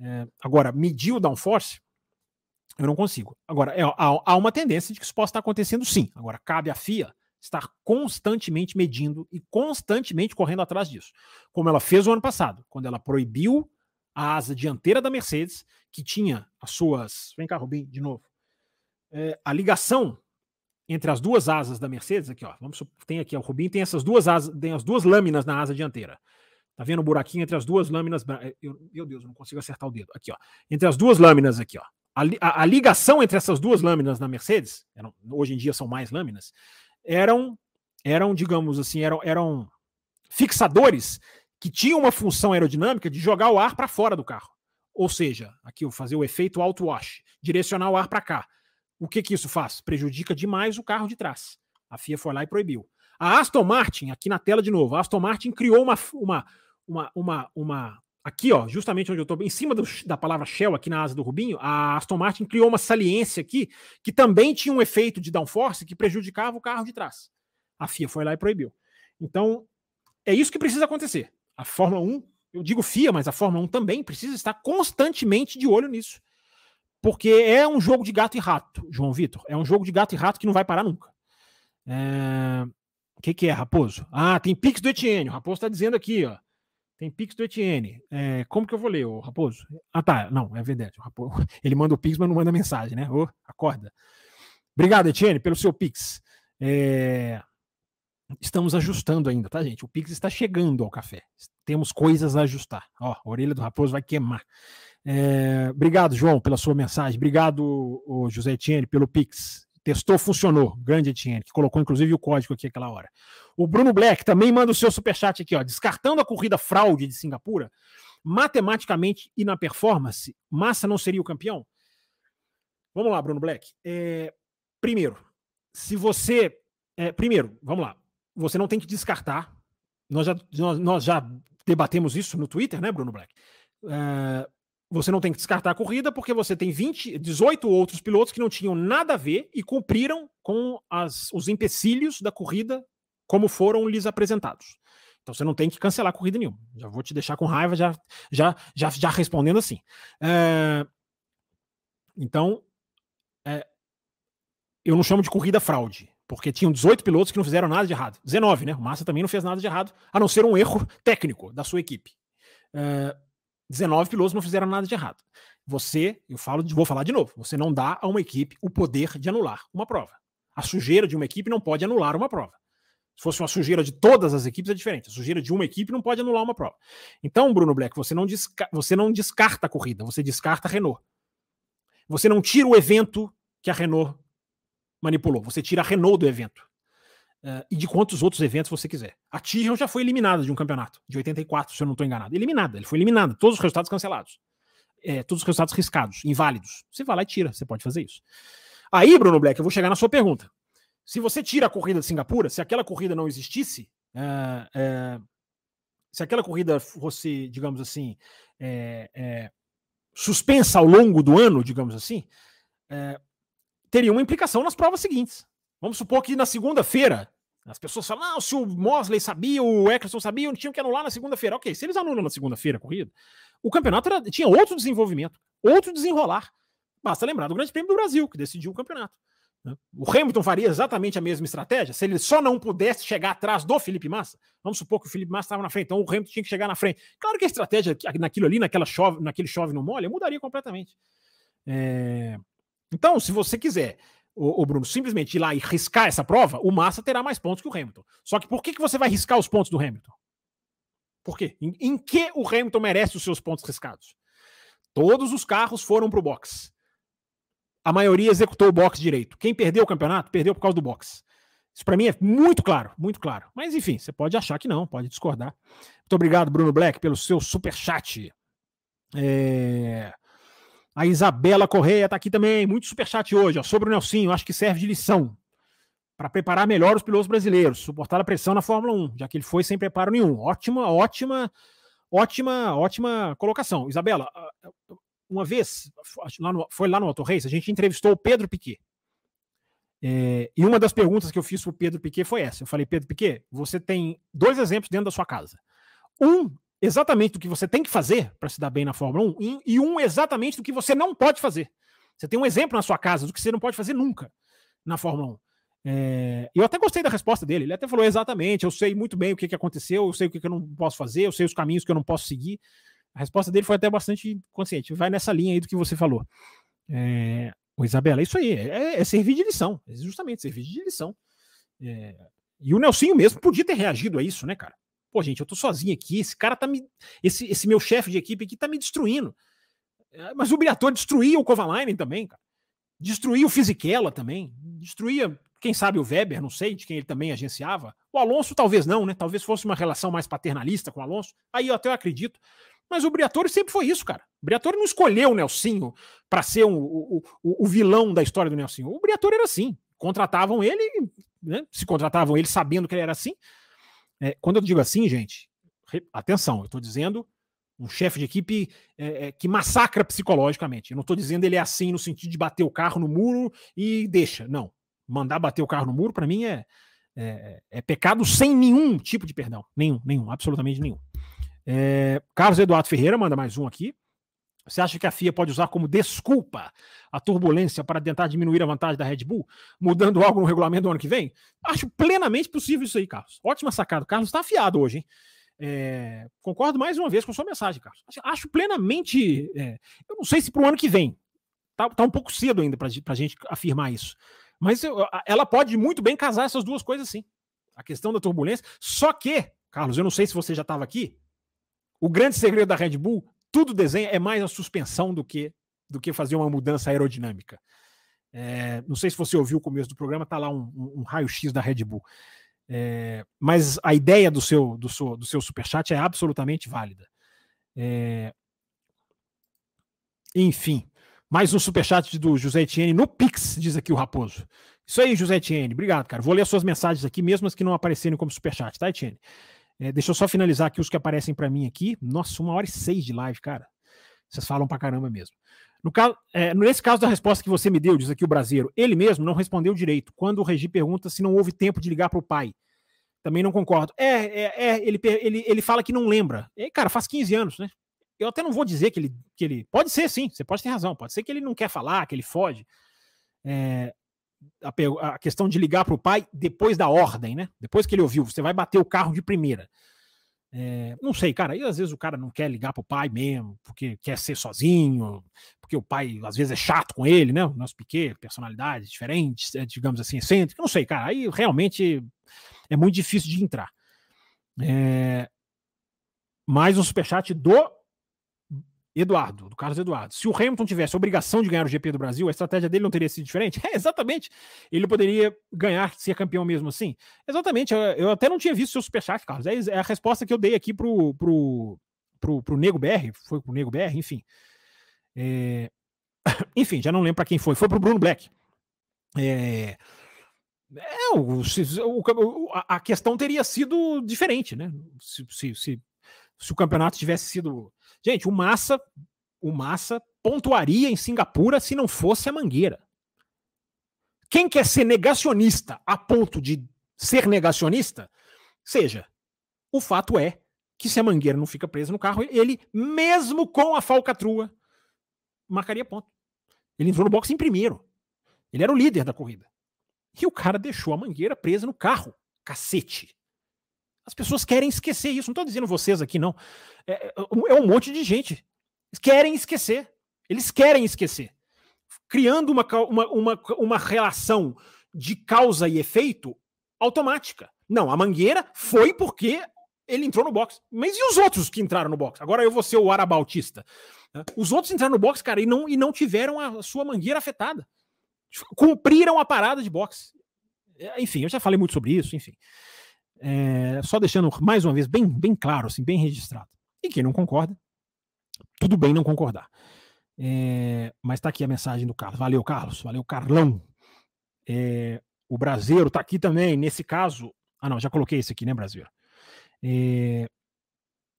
É, agora, medir o downforce, eu não consigo. Agora, é, há, há, uma tendência de que isso possa estar acontecendo sim. Agora, cabe à FIA estar constantemente medindo e constantemente correndo atrás disso. Como ela fez o ano passado, quando ela proibiu a asa dianteira da Mercedes, que tinha as suas. Vem cá, Rubim, de novo. É, a ligação entre as duas asas da Mercedes, aqui, ó, vamos tem aqui, ó, o Rubim tem essas duas asas, tem as duas lâminas na asa dianteira. Tá vendo o buraquinho entre as duas lâminas? Eu, meu Deus, não consigo acertar o dedo. Aqui, ó. Entre as duas lâminas aqui, ó. A, a, a ligação entre essas duas lâminas na Mercedes, eram, hoje em dia são mais lâminas, eram, eram digamos assim, eram, eram fixadores que tinham uma função aerodinâmica de jogar o ar para fora do carro. Ou seja, aqui eu fazer o efeito auto-wash, direcionar o ar para cá. O que, que isso faz? Prejudica demais o carro de trás. A FIA foi lá e proibiu. A Aston Martin, aqui na tela de novo, a Aston Martin criou uma, uma, uma, uma, uma aqui, ó, justamente onde eu estou, em cima do, da palavra Shell, aqui na asa do Rubinho, a Aston Martin criou uma saliência aqui que também tinha um efeito de downforce que prejudicava o carro de trás. A FIA foi lá e proibiu. Então, é isso que precisa acontecer. A Fórmula 1, eu digo FIA, mas a Fórmula 1 também precisa estar constantemente de olho nisso. Porque é um jogo de gato e rato, João Vitor. É um jogo de gato e rato que não vai parar nunca. É... O que, que é, Raposo? Ah, tem Pix do Etienne. O Raposo está dizendo aqui, ó. Tem Pix do Etienne. É, como que eu vou ler, o Raposo? Ah, tá. Não, é verdade. Raposo, ele manda o Pix, mas não manda mensagem, né? Ô, acorda. Obrigado, Etienne, pelo seu Pix. É... Estamos ajustando ainda, tá, gente? O Pix está chegando ao café. Temos coisas a ajustar. Ó, a orelha do Raposo vai queimar. É, obrigado, João, pela sua mensagem. Obrigado, José Etienne, pelo Pix. Testou, funcionou. Grande Etienne, que colocou inclusive o código aqui aquela hora. O Bruno Black também manda o seu superchat aqui, ó. Descartando a corrida fraude de Singapura, matematicamente e na performance, Massa não seria o campeão? Vamos lá, Bruno Black. É, primeiro, se você. É, primeiro, vamos lá. Você não tem que descartar. Nós já, nós, nós já debatemos isso no Twitter, né, Bruno Black? É, você não tem que descartar a corrida porque você tem 20, 18 outros pilotos que não tinham nada a ver e cumpriram com as, os empecilhos da corrida como foram lhes apresentados. Então você não tem que cancelar a corrida nenhuma. Já vou te deixar com raiva, já, já, já, já respondendo assim. É, então, é, eu não chamo de corrida fraude, porque tinham 18 pilotos que não fizeram nada de errado. 19, né? O Massa também não fez nada de errado, a não ser um erro técnico da sua equipe. É, 19 pilotos não fizeram nada de errado. Você, eu falo, vou falar de novo, você não dá a uma equipe o poder de anular uma prova. A sujeira de uma equipe não pode anular uma prova. Se fosse uma sujeira de todas as equipes é diferente. A sujeira de uma equipe não pode anular uma prova. Então, Bruno Black, você não, desca você não descarta a corrida, você descarta a Renault. Você não tira o evento que a Renault manipulou, você tira a Renault do evento. Uh, e de quantos outros eventos você quiser. A Tyrrell já foi eliminada de um campeonato, de 84, se eu não estou enganado. Eliminada, ele foi eliminado, todos os resultados cancelados. É, todos os resultados riscados, inválidos. Você vai lá e tira, você pode fazer isso. Aí, Bruno Black, eu vou chegar na sua pergunta. Se você tira a corrida de Singapura, se aquela corrida não existisse, é, é, se aquela corrida fosse, digamos assim, suspensa ao longo do ano, digamos assim, teria uma implicação nas provas seguintes. Vamos supor que na segunda-feira as pessoas falam, não, se o Mosley sabia, o Eccleston sabia, tinham que anular na segunda-feira. Ok, se eles anulam na segunda-feira a corrida, o campeonato era, tinha outro desenvolvimento, outro desenrolar. Basta lembrar do Grande Prêmio do Brasil, que decidiu o campeonato. Né? O Hamilton faria exatamente a mesma estratégia se ele só não pudesse chegar atrás do Felipe Massa. Vamos supor que o Felipe Massa estava na frente, então o Hamilton tinha que chegar na frente. Claro que a estratégia naquilo ali, naquela chove, naquele chove no molha, mudaria completamente. É... Então, se você quiser o, Bruno, simplesmente ir lá e riscar essa prova, o Massa terá mais pontos que o Hamilton. Só que por que, que você vai riscar os pontos do Hamilton? Por quê? Em, em que o Hamilton merece os seus pontos riscados? Todos os carros foram para o box. A maioria executou o box direito. Quem perdeu o campeonato, perdeu por causa do box. Isso para mim é muito claro, muito claro. Mas enfim, você pode achar que não, pode discordar. Muito obrigado, Bruno Black, pelo seu super chat. É... A Isabela Correia está aqui também, muito superchat hoje, ó, sobre o Nelsinho, acho que serve de lição. para preparar melhor os pilotos brasileiros, suportar a pressão na Fórmula 1, já que ele foi sem preparo nenhum. Ótima, ótima, ótima, ótima colocação. Isabela, uma vez, lá foi lá no Auto Race, a gente entrevistou o Pedro Piquet. É, e uma das perguntas que eu fiz para o Pedro Piquet foi essa. Eu falei, Pedro Piquet, você tem dois exemplos dentro da sua casa. Um, exatamente do que você tem que fazer para se dar bem na Fórmula 1, e um exatamente do que você não pode fazer. Você tem um exemplo na sua casa do que você não pode fazer nunca na Fórmula 1. É, eu até gostei da resposta dele. Ele até falou exatamente: eu sei muito bem o que, que aconteceu, eu sei o que, que eu não posso fazer, eu sei os caminhos que eu não posso seguir. A resposta dele foi até bastante consciente. Vai nessa linha aí do que você falou. É, o Isabela, é isso aí, é, é, servir de lição, é justamente servir de lição. É, e o Nelsinho mesmo podia ter reagido a isso, né, cara? Pô, gente, eu tô sozinho aqui, esse cara tá me. Esse, esse meu chefe de equipe aqui tá me destruindo. É, mas o Briatore destruía o Kovalainen também, cara. Destruía o Fisichella também. Destruía, quem sabe, o Weber, não sei, de quem ele também agenciava. O Alonso talvez não, né? Talvez fosse uma relação mais paternalista com o Alonso. Aí eu até acredito. Mas o Briatore sempre foi isso, cara. O Briatore não escolheu o Nelsinho para ser um, o, o, o, vilão da história do Nelsinho. O Briatore era assim. Contratavam ele, né? se contratavam ele sabendo que ele era assim. É, quando eu digo assim, gente, atenção, eu estou dizendo um chefe de equipe é, é, que massacra psicologicamente. Eu não estou dizendo ele é assim no sentido de bater o carro no muro e deixa. Não. Mandar bater o carro no muro, para mim, é, é, é, pecado sem nenhum tipo de perdão. Nenhum, nenhum, absolutamente nenhum. É, Carlos Eduardo Ferreira manda mais um aqui. Você acha que a FIA pode usar como desculpa a turbulência para tentar diminuir a vantagem da Red Bull, mudando algo no regulamento do ano que vem? Acho plenamente possível isso aí, Carlos. Ótima sacada. O Carlos está afiado hoje, hein? É, concordo mais uma vez com a sua mensagem, Carlos. Acho, plenamente. É, eu não sei se para o ano que vem. Tá, tá um pouco cedo ainda para a gente afirmar isso. Mas eu, ela pode muito bem casar essas duas coisas, sim. A questão da turbulência. Só que, Carlos, eu não sei se você já estava aqui. O grande segredo da Red Bull, tudo desenha, é mais a suspensão do que, do que fazer uma mudança aerodinâmica. É, não sei se você ouviu o começo do programa, tá lá um, um, um raio-x da Red Bull. É, mas a ideia do seu, do seu, do seu superchat é absolutamente válida. É, enfim, mais um superchat do José Etienne no Pix, diz aqui o Raposo. Isso aí, José Etienne. Obrigado, cara. Vou ler as suas mensagens aqui, mesmo as que não aparecerem como superchat, tá, Etienne? É, deixa eu só finalizar aqui os que aparecem para mim aqui. Nossa, uma hora e seis de live, cara. Vocês falam pra caramba mesmo. No caso, é, nesse caso da resposta que você me deu, diz aqui o brasileiro, ele mesmo não respondeu direito. Quando o Regi pergunta se não houve tempo de ligar para o pai. Também não concordo. É, é, é ele, ele, ele fala que não lembra. E, cara, faz 15 anos, né? Eu até não vou dizer que ele, que ele. Pode ser, sim, você pode ter razão. Pode ser que ele não quer falar, que ele foge. É, a, a, questão de ligar para o pai depois da ordem, né? Depois que ele ouviu, você vai bater o carro de primeira. É, não sei, cara. E às vezes o cara não quer ligar pro pai mesmo, porque quer ser sozinho, porque o pai às vezes é chato com ele, né? O nosso Piquet, personalidades diferentes, é, digamos assim, excêntrico. Não sei, cara. Aí realmente é muito difícil de entrar. É, mais um superchat do Eduardo, do Carlos Eduardo. Se o Hamilton tivesse a obrigação de ganhar o GP do Brasil, a estratégia dele não teria sido diferente? É, exatamente. Ele poderia ganhar, ser campeão mesmo assim? Exatamente. Eu, eu até não tinha visto seu superchat, Carlos. É, é, a resposta que eu dei aqui pro, pro, pro, pro Nego BR. Foi pro Nego BR, enfim. É... Enfim, já não lembro para quem foi. Foi pro Bruno Black. É... É, o, o, a questão teria sido diferente, né? Se, se, se, se o campeonato tivesse sido Gente, o Massa, o Massa pontuaria em Singapura se não fosse a Mangueira. Quem quer ser negacionista a ponto de ser negacionista, seja, o fato é que se a Mangueira não fica presa no carro, ele, mesmo com a falcatrua, marcaria ponto. Ele entrou no boxe em primeiro. Ele era o líder da corrida. E o cara deixou a Mangueira presa no carro. Cacete. As pessoas querem esquecer isso. Não estou dizendo vocês aqui, não. É, é, é um monte de gente. Querem esquecer. Eles querem esquecer. Criando uma, uma, uma, uma relação de causa e efeito automática. Não, a Mangueira foi porque ele entrou no box. Mas e os outros que entraram no box? Agora eu vou ser o arabautista. Né? Os outros entraram no box, cara, e não, e não tiveram a sua mangueira afetada. Cumpriram a parada de boxe. É, enfim, eu já falei muito sobre isso, enfim. É, só deixando mais uma vez bem, bem claro, assim, bem registrado. E quem não concorda, tudo bem não concordar. É, mas está aqui a mensagem do Carlos. Valeu, Carlos. Valeu, Carlão. É, o brasileiro tá aqui também, nesse caso. Ah, não, já coloquei esse aqui, né, brasileiro? É,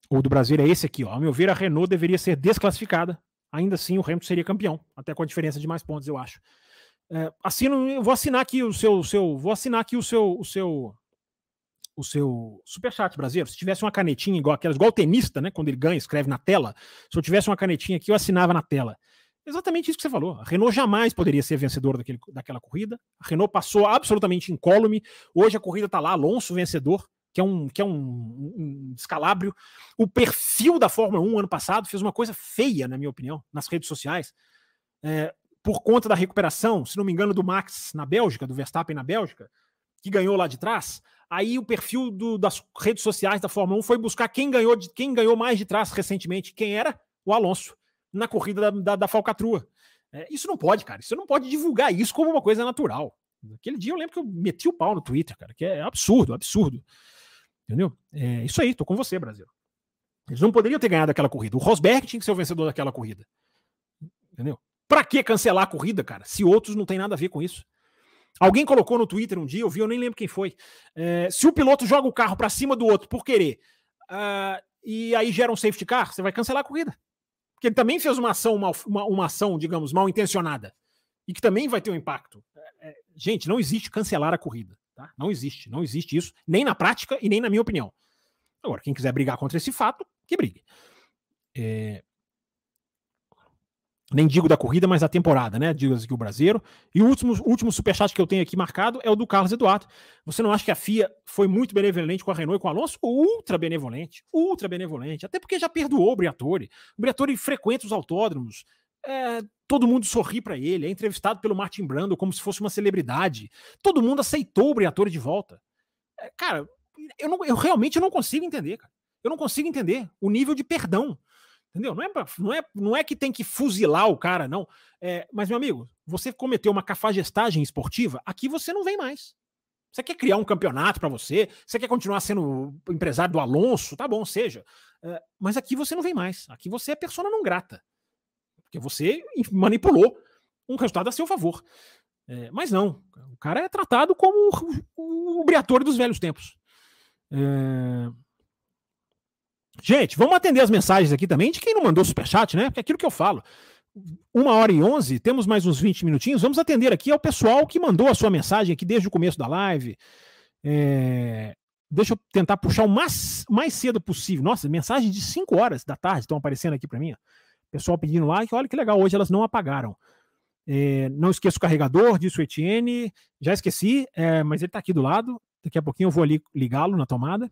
o do Brasil é esse aqui, ó. Ao meu ver, a Renault deveria ser desclassificada. Ainda assim, o Hamilton seria campeão, até com a diferença de mais pontos, eu acho. É, assino, eu vou assinar aqui o seu, seu, vou assinar aqui o seu, o seu, o seu superchat brasileiro. Se tivesse uma canetinha igual aquelas, igual o tenista, né? Quando ele ganha, escreve na tela. Se eu tivesse uma canetinha aqui, eu assinava na tela. Exatamente isso que você falou. A Renault jamais poderia ser vencedora daquele, daquela corrida. A Renault passou absolutamente incólume. Hoje a corrida está lá, Alonso vencedor, que é um, que é um, um, descalabro. O perfil da Fórmula 1 ano passado fez uma coisa feia, na minha opinião, nas redes sociais. É, por conta da recuperação, se não me engano, do Max na Bélgica, do Verstappen na Bélgica, que ganhou lá de trás. Aí o perfil do, das redes sociais da Fórmula 1 foi buscar quem ganhou, de, quem ganhou mais de trás recentemente. Quem era? O Alonso na corrida da, da, da falcatrua. É, isso não pode, cara. Isso não pode divulgar isso como uma coisa natural. Aquele dia eu lembro que eu meti o pau no Twitter, cara, que é absurdo, absurdo. Entendeu? É isso aí, tô com você, Brasil. Eles não poderiam ter ganhado aquela corrida. O Rosberg tinha que ser o vencedor daquela corrida. Entendeu? Pra que cancelar a corrida, cara, se outros não tem nada a ver com isso? Alguém colocou no Twitter um dia, eu vi, eu nem lembro quem foi. É, se o piloto joga o carro para cima do outro por querer, uh, e aí gera um safety car, você vai cancelar a corrida. Porque ele também fez uma ação, uma, uma, uma ação, digamos, mal intencionada. E que também vai ter um impacto. É, é, gente, não existe cancelar a corrida. Tá? Não existe. Não existe isso, nem na prática e nem na minha opinião. Agora, quem quiser brigar contra esse fato, que brigue. É, nem digo da corrida, mas da temporada, né? Digo aqui o brasileiro. E o último, último superchat que eu tenho aqui marcado é o do Carlos Eduardo. Você não acha que a FIA foi muito benevolente com a Renault e com o Alonso? Ultra benevolente, ultra benevolente. Até porque já perdoou o Briatore. O Briatore frequenta os autódromos. É, todo mundo sorri para ele, é entrevistado pelo Martin Brando como se fosse uma celebridade. Todo mundo aceitou o Briatore de volta. É, cara, eu, não, eu realmente não consigo entender, cara. Eu não consigo entender o nível de perdão Entendeu? Não é, não, é, não é que tem que fuzilar o cara, não. É, mas, meu amigo, você cometeu uma cafagestagem esportiva, aqui você não vem mais. Você quer criar um campeonato para você? Você quer continuar sendo empresário do Alonso? Tá bom, seja. É, mas aqui você não vem mais. Aqui você é persona não grata. Porque você manipulou um resultado a seu favor. É, mas não. O cara é tratado como o, o, o dos velhos tempos. É, Gente, vamos atender as mensagens aqui também de quem não mandou superchat, né? Porque é aquilo que eu falo. Uma hora e onze, temos mais uns 20 minutinhos. Vamos atender aqui ao pessoal que mandou a sua mensagem aqui desde o começo da live. É... Deixa eu tentar puxar o mais, mais cedo possível. Nossa, mensagens de 5 horas da tarde estão aparecendo aqui para mim. Pessoal pedindo like. Olha que legal, hoje elas não apagaram. É... não esqueça o carregador, disse o Etienne. Já esqueci, é... mas ele está aqui do lado. Daqui a pouquinho eu vou ali ligá-lo na tomada.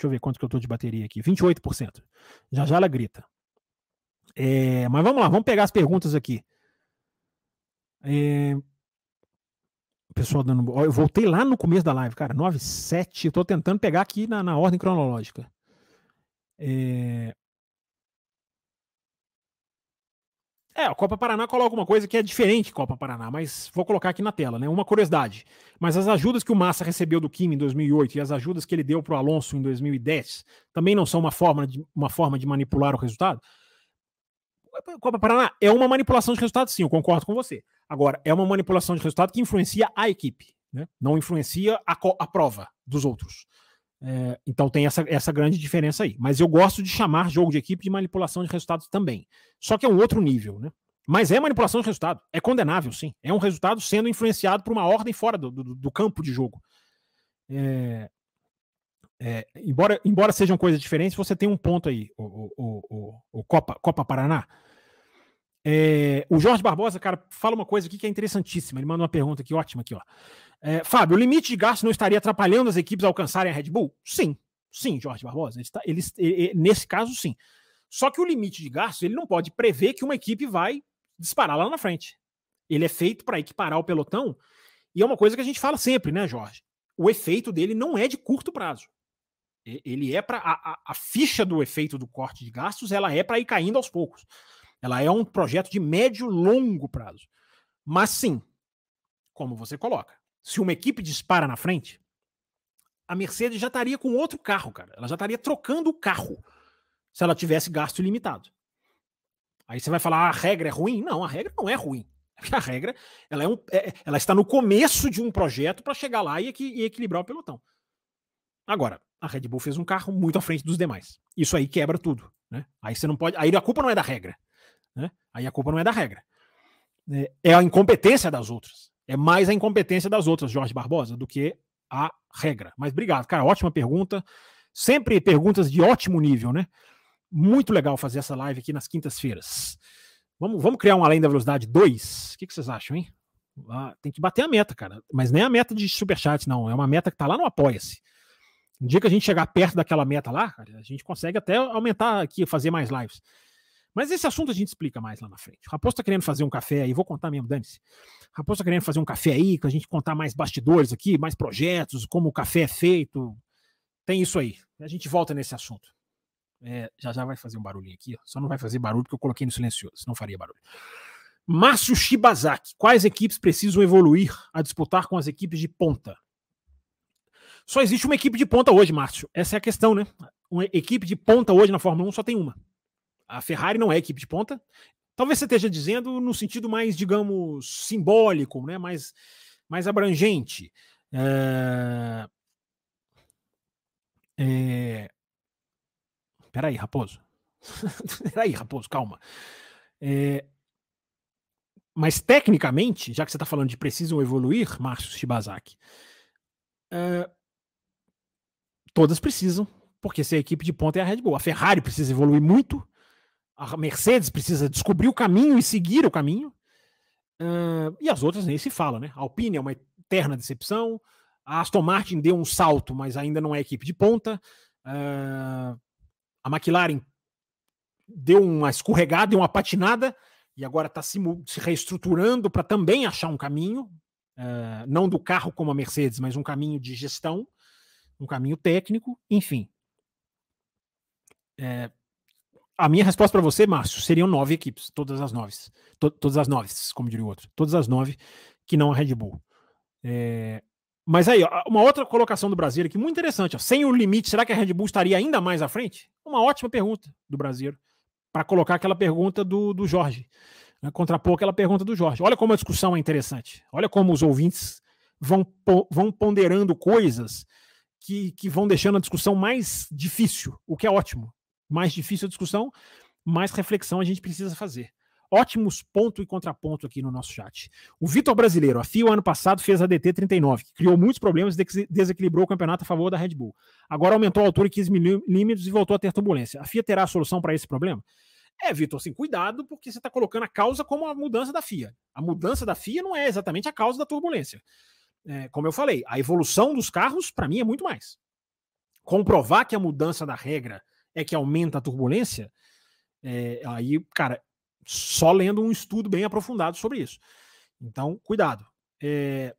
Deixa eu ver quanto que eu tô de bateria aqui. 28%. Já já ela grita. É, mas vamos lá, vamos pegar as perguntas aqui. É, pessoal dando. Eu voltei lá no começo da live, cara. 9, 7. Eu tô tentando pegar aqui na, na ordem cronológica. É, É, a Copa Paraná coloca uma coisa que é diferente Copa Paraná, mas vou colocar aqui na tela, né? Uma curiosidade. Mas as ajudas que o Massa recebeu do Kim em 2008 e as ajudas que ele deu para o Alonso em 2010 também não são uma forma, de, uma forma de manipular o resultado? Copa Paraná é uma manipulação de resultado, sim, eu concordo com você. Agora, é uma manipulação de resultado que influencia a equipe, né? não influencia a, a prova dos outros. É, então tem essa, essa grande diferença aí. Mas eu gosto de chamar jogo de equipe de manipulação de resultados também. Só que é um outro nível, né? Mas é manipulação de resultado. É condenável, sim. É um resultado sendo influenciado por uma ordem fora do, do, do campo de jogo. É, é, embora, embora sejam coisas diferentes, você tem um ponto aí, o, o, o, o Copa, Copa Paraná. É, o Jorge Barbosa, cara, fala uma coisa aqui que é interessantíssima. Ele manda uma pergunta aqui, ótima aqui, ó. É, Fábio, o limite de gasto não estaria atrapalhando as equipes a alcançarem a Red Bull? Sim, sim, Jorge Barbosa. Ele está, ele, ele, nesse caso, sim. Só que o limite de gasto ele não pode prever que uma equipe vai disparar lá na frente. Ele é feito para equiparar o pelotão e é uma coisa que a gente fala sempre, né, Jorge? O efeito dele não é de curto prazo. Ele é para a, a, a, ficha do efeito do corte de gastos, ela é para ir caindo aos poucos. Ela é um projeto de médio longo prazo. Mas sim, como você coloca, se uma equipe dispara na frente, a Mercedes já estaria com outro carro, cara. Ela já estaria trocando o carro se ela tivesse gasto ilimitado. Aí você vai falar, ah, a regra é ruim? Não, a regra não é ruim. A regra ela, é um, é, ela está no começo de um projeto para chegar lá e, e, equilibrar o pelotão. Agora, a Red Bull fez um carro muito à frente dos demais. Isso aí quebra tudo. Né? Aí você não pode. Aí a culpa não é da regra. Né? Aí a culpa não é da regra. É, é a incompetência das outras. É mais a incompetência das outras, Jorge Barbosa, do que a regra. Mas obrigado, cara. Ótima pergunta. Sempre perguntas de ótimo nível, né? Muito legal fazer essa live aqui nas quintas-feiras. Vamos, vamos criar um Além da Velocidade 2? O que, que vocês acham, hein? Ah, tem que bater a meta, cara. Mas nem a meta de superchat, não. É uma meta que tá lá no Apoia-se. Um dia que a gente chegar perto daquela meta lá, a gente consegue até aumentar aqui, fazer mais lives. Mas esse assunto a gente explica mais lá na frente. O Raposo tá querendo fazer um café aí, vou contar mesmo, dane-se. Raposo tá querendo fazer um café aí, que a gente contar mais bastidores aqui, mais projetos, como o café é feito. Tem isso aí. A gente volta nesse assunto. É, já já vai fazer um barulhinho aqui, ó. só não vai fazer barulho porque eu coloquei no silencioso, não faria barulho. Márcio Shibazaki, quais equipes precisam evoluir a disputar com as equipes de ponta? Só existe uma equipe de ponta hoje, Márcio. Essa é a questão, né? Uma equipe de ponta hoje na Fórmula 1 só tem uma. A Ferrari não é equipe de ponta. Talvez você esteja dizendo no sentido mais, digamos, simbólico, né? mais, mais abrangente. É... É... Peraí, Raposo. Peraí, Raposo, calma. É... Mas tecnicamente, já que você está falando de precisam evoluir, Márcio Shibazaki, é... todas precisam, porque se a equipe de ponta é a Red Bull. A Ferrari precisa evoluir muito, a Mercedes precisa descobrir o caminho e seguir o caminho. Uh, e as outras nem se fala, né? A Alpine é uma eterna decepção. A Aston Martin deu um salto, mas ainda não é equipe de ponta. Uh, a McLaren deu uma escorregada, deu uma patinada e agora está se, se, reestruturando para também achar um caminho, uh, não do carro como a Mercedes, mas um caminho de gestão, um caminho técnico, enfim. É, a minha resposta para você, Márcio, seriam nove equipes, todas as nove. To, todas as nove, como diria o outro. Todas as nove que não a Red Bull. É, mas aí, ó, uma outra colocação do Brasil aqui, muito interessante. Ó, sem o limite, será que a Red Bull estaria ainda mais à frente? Uma ótima pergunta do Brasil. Para colocar aquela pergunta do, do Jorge. Né, contrapor aquela pergunta do Jorge. Olha como a discussão é interessante. Olha como os ouvintes vão, vão ponderando coisas que, que vão deixando a discussão mais difícil, o que é ótimo mais difícil a discussão, mais reflexão a gente precisa fazer. Ótimos ponto e contraponto aqui no nosso chat. O Vitor Brasileiro, a FIA ano passado fez a DT 39, que criou muitos problemas e desequilibrou o campeonato a favor da Red Bull. Agora aumentou a altura em 15 milímetros e voltou a ter turbulência. A FIA terá a solução para esse problema? É, Vitor, assim, cuidado, porque você está colocando a causa como a mudança da FIA. A mudança da FIA não é exatamente a causa da turbulência. É, como eu falei, a evolução dos carros, para mim, é muito mais. Comprovar que a mudança da regra é que aumenta a turbulência, é, aí, cara, só lendo um estudo bem aprofundado sobre isso. Então, cuidado. É,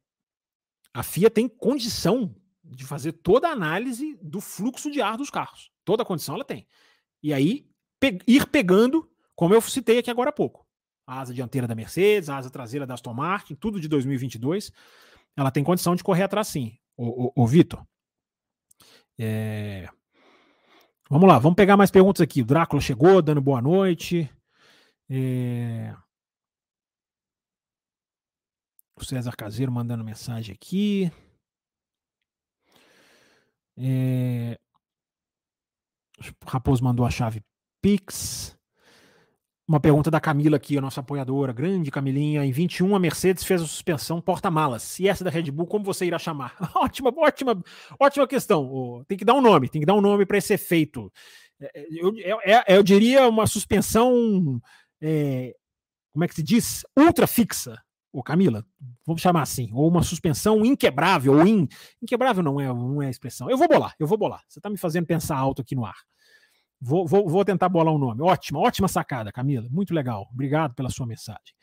a FIA tem condição de fazer toda a análise do fluxo de ar dos carros. Toda a condição ela tem. E aí, pe ir pegando, como eu citei aqui agora há pouco, a asa dianteira da Mercedes, a asa traseira da Aston Martin, tudo de 2022, ela tem condição de correr atrás sim. O, Vitor. É, Vamos lá, vamos pegar mais perguntas aqui. O Drácula chegou, dando boa noite. É... O César Caseiro mandando mensagem aqui. É... Raposo mandou a chave Pix. Uma pergunta da Camila aqui, a nossa apoiadora, grande Camilinha. Em 21, a Mercedes fez a suspensão porta-malas. E essa da Red Bull, como você irá chamar? ótima, ótima, ótima questão. Tem que dar um nome, tem que dar um nome para esse efeito. É, é, eu, eu, é, eu, diria uma suspensão, é, como é que se diz? Ultra fixa, ô Camila, vamos chamar assim, ou uma suspensão inquebrável, ou in, inquebrável não é, não é a expressão. Eu vou bolar, eu vou bolar. Você está me fazendo pensar alto aqui no ar. Vou, vou, vou tentar bolar um nome. Ótima, ótima sacada, Camila. Muito legal. Obrigado pela sua mensagem.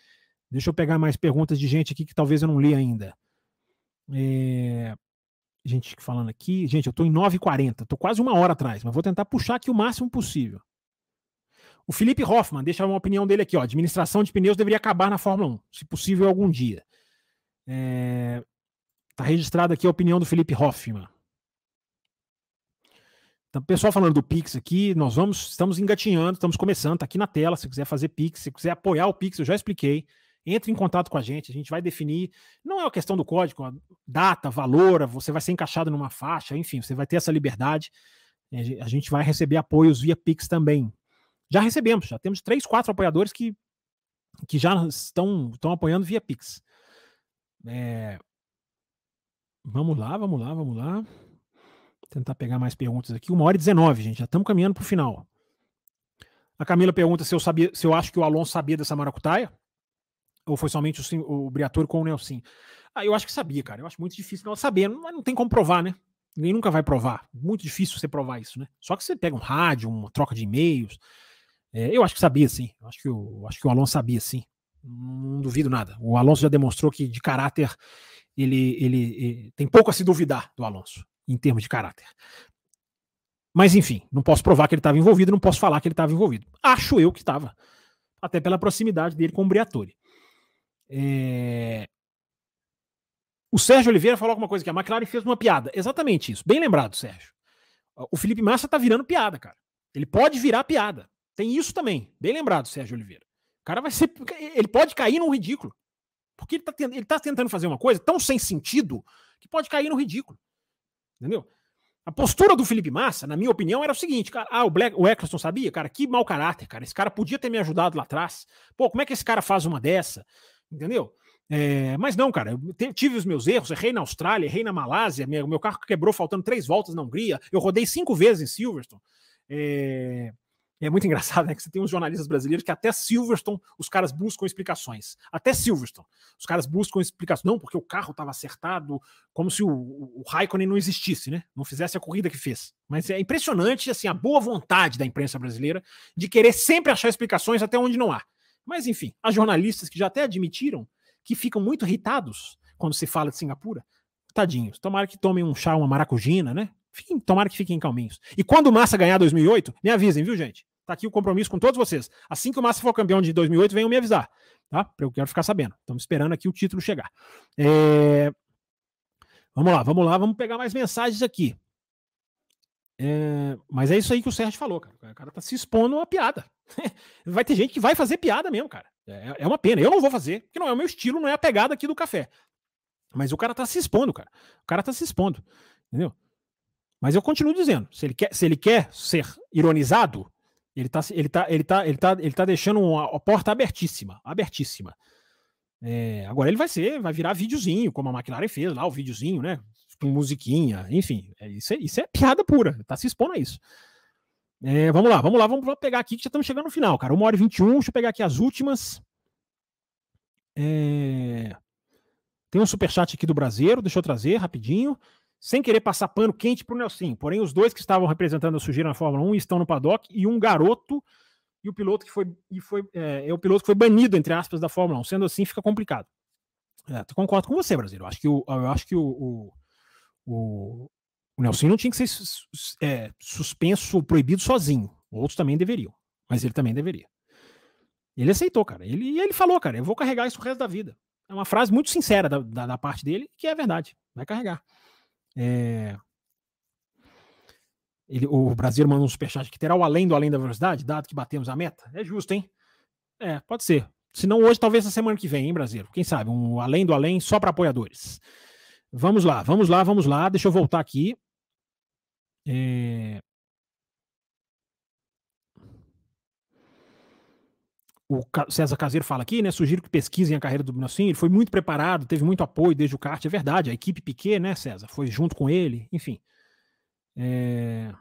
Deixa eu pegar mais perguntas de gente aqui que talvez eu não li ainda. É... Gente falando aqui. Gente, eu estou em 9h40. Estou quase uma hora atrás, mas vou tentar puxar aqui o máximo possível. O Felipe Hoffman deixa uma opinião dele aqui. Ó, administração de pneus deveria acabar na Fórmula 1, se possível algum dia. Está é... Tá registrada aqui a opinião do Felipe Hoffman. Então, pessoal falando do Pix aqui, nós vamos, estamos engatinhando, estamos começando, tá aqui na tela, se quiser fazer Pix, se quiser apoiar o Pix, eu já expliquei, entre em contato com a gente, a gente vai definir. Não é a questão do código, data, valor, você vai ser encaixado numa faixa, enfim, você vai ter essa liberdade. A gente vai receber apoios via Pix também. Já recebemos, já temos três, quatro apoiadores que, que já estão, estão apoiando via Pix. É... Vamos lá, vamos lá, vamos lá. Tentar pegar mais perguntas aqui. Uma hora e 19, gente. Já estamos caminhando para o final. A Camila pergunta se eu sabia, se eu acho que o Alonso sabia dessa maracutaia. Ou foi somente o, o Briatore com o Nelson? Ah, eu acho que sabia, cara. Eu acho muito difícil ela saber, mas não tem como provar, né? Ninguém nunca vai provar. Muito difícil você provar isso, né? Só que você pega um rádio, uma troca de e-mails. É, eu acho que sabia, sim. Eu acho que o, acho que o Alonso sabia, sim. Não duvido nada. O Alonso já demonstrou que de caráter ele, ele, ele tem pouco a se duvidar do Alonso em termos de caráter. Mas enfim, não posso provar que ele estava envolvido, não posso falar que ele estava envolvido. Acho eu que estava. Até pela proximidade dele com o Briatore. É... O Sérgio Oliveira falou alguma coisa que a McLaren fez uma piada. Exatamente isso. Bem lembrado, Sérgio. O Felipe Massa tá virando piada, cara. Ele pode virar piada. Tem isso também. Bem lembrado, Sérgio Oliveira. O cara vai ser. Ele pode cair no ridículo. Porque ele tá, ele tá tentando fazer uma coisa tão sem sentido que pode cair no ridículo. Entendeu? A postura do Felipe Massa, na minha opinião, era o seguinte, cara. Ah, o, Black, o Eccleston sabia? Cara, que mau caráter, cara. Esse cara podia ter me ajudado lá atrás. Pô, como é que esse cara faz uma dessa? Entendeu? É, mas não, cara, eu tive os meus erros, errei na Austrália, errei na Malásia, meu, meu carro quebrou faltando três voltas na Hungria, eu rodei cinco vezes em Silverstone. É, é muito engraçado, né? Que você tem uns jornalistas brasileiros que até Silverstone os caras buscam explicações. Até Silverstone. Os caras buscam explicações. Não, porque o carro estava acertado, como se o, o, Raikkonen não existisse, né? Não fizesse a corrida que fez. Mas é impressionante, assim, a boa vontade da imprensa brasileira de querer sempre achar explicações até onde não há. Mas, enfim, há jornalistas que já até admitiram que ficam muito irritados quando se fala de Singapura. Tadinhos. Tomara que tomem um chá, uma maracujina, né? Fiquem, tomara que fiquem calminhos. E quando o Massa ganhar 2008, me avisem, viu, gente? Tá aqui o compromisso com todos vocês. Assim que o Massa for campeão de 2008, venham me avisar, tá? Eu quero ficar sabendo. Estamos esperando aqui o título chegar. É... Vamos lá, vamos lá, vamos pegar mais mensagens aqui. É... Mas é isso aí que o Sérgio falou, cara. O cara tá se expondo a piada. vai ter gente que vai fazer piada mesmo, cara. É, é uma pena. Eu não vou fazer, porque não é o meu estilo, não é a pegada aqui do café. Mas o cara tá se expondo, cara. O cara tá se expondo. Entendeu? Mas eu continuo dizendo, se ele quer, se ele quer ser ironizado, ele tá, ele tá, ele tá, ele tá, ele tá deixando uma, porta abertíssima, abertíssima. É, agora ele vai ser, vai virar videozinho, como a McLaren fez lá, o videozinho, né? Com musiquinha, enfim, é, isso, é, isso é piada pura, tá se expondo a isso. É, vamos lá, vamos lá, vamos pegar aqui que já estamos chegando no final, cara. 1 hora e 21, deixa eu pegar aqui as últimas. É... Tem um superchat aqui do Brasileiro, deixa eu trazer rapidinho sem querer passar pano quente para o Nelson. Porém, os dois que estavam representando a sujeira na Fórmula 1 estão no paddock e um garoto e o piloto que foi, e foi é, é o piloto que foi banido, entre aspas, da Fórmula 1. Sendo assim, fica complicado. É, concordo com você, Brasil. Eu acho que o, eu acho que o, o, o, Nelson não tinha que ser é, suspenso, proibido sozinho. Outros também deveriam, mas ele também deveria. Ele aceitou, cara. Ele, ele falou, cara, eu vou carregar isso o resto da vida. É uma frase muito sincera da, da, da parte dele, que é verdade. Vai carregar. É... Ele, o Brasil manda um superchat que terá o além do além da velocidade, dado que batemos a meta. É justo, hein? É, pode ser. Se não hoje, talvez na semana que vem, hein, Brasil? Quem sabe? Um além do além só para apoiadores. Vamos lá, vamos lá, vamos lá. Deixa eu voltar aqui. É... o César Caseiro fala aqui, né? Sugiro que pesquisem a carreira do Minocin. Ele foi muito preparado, teve muito apoio desde o kart, é verdade. A equipe Piquet, né, César? Foi junto com ele, enfim. É...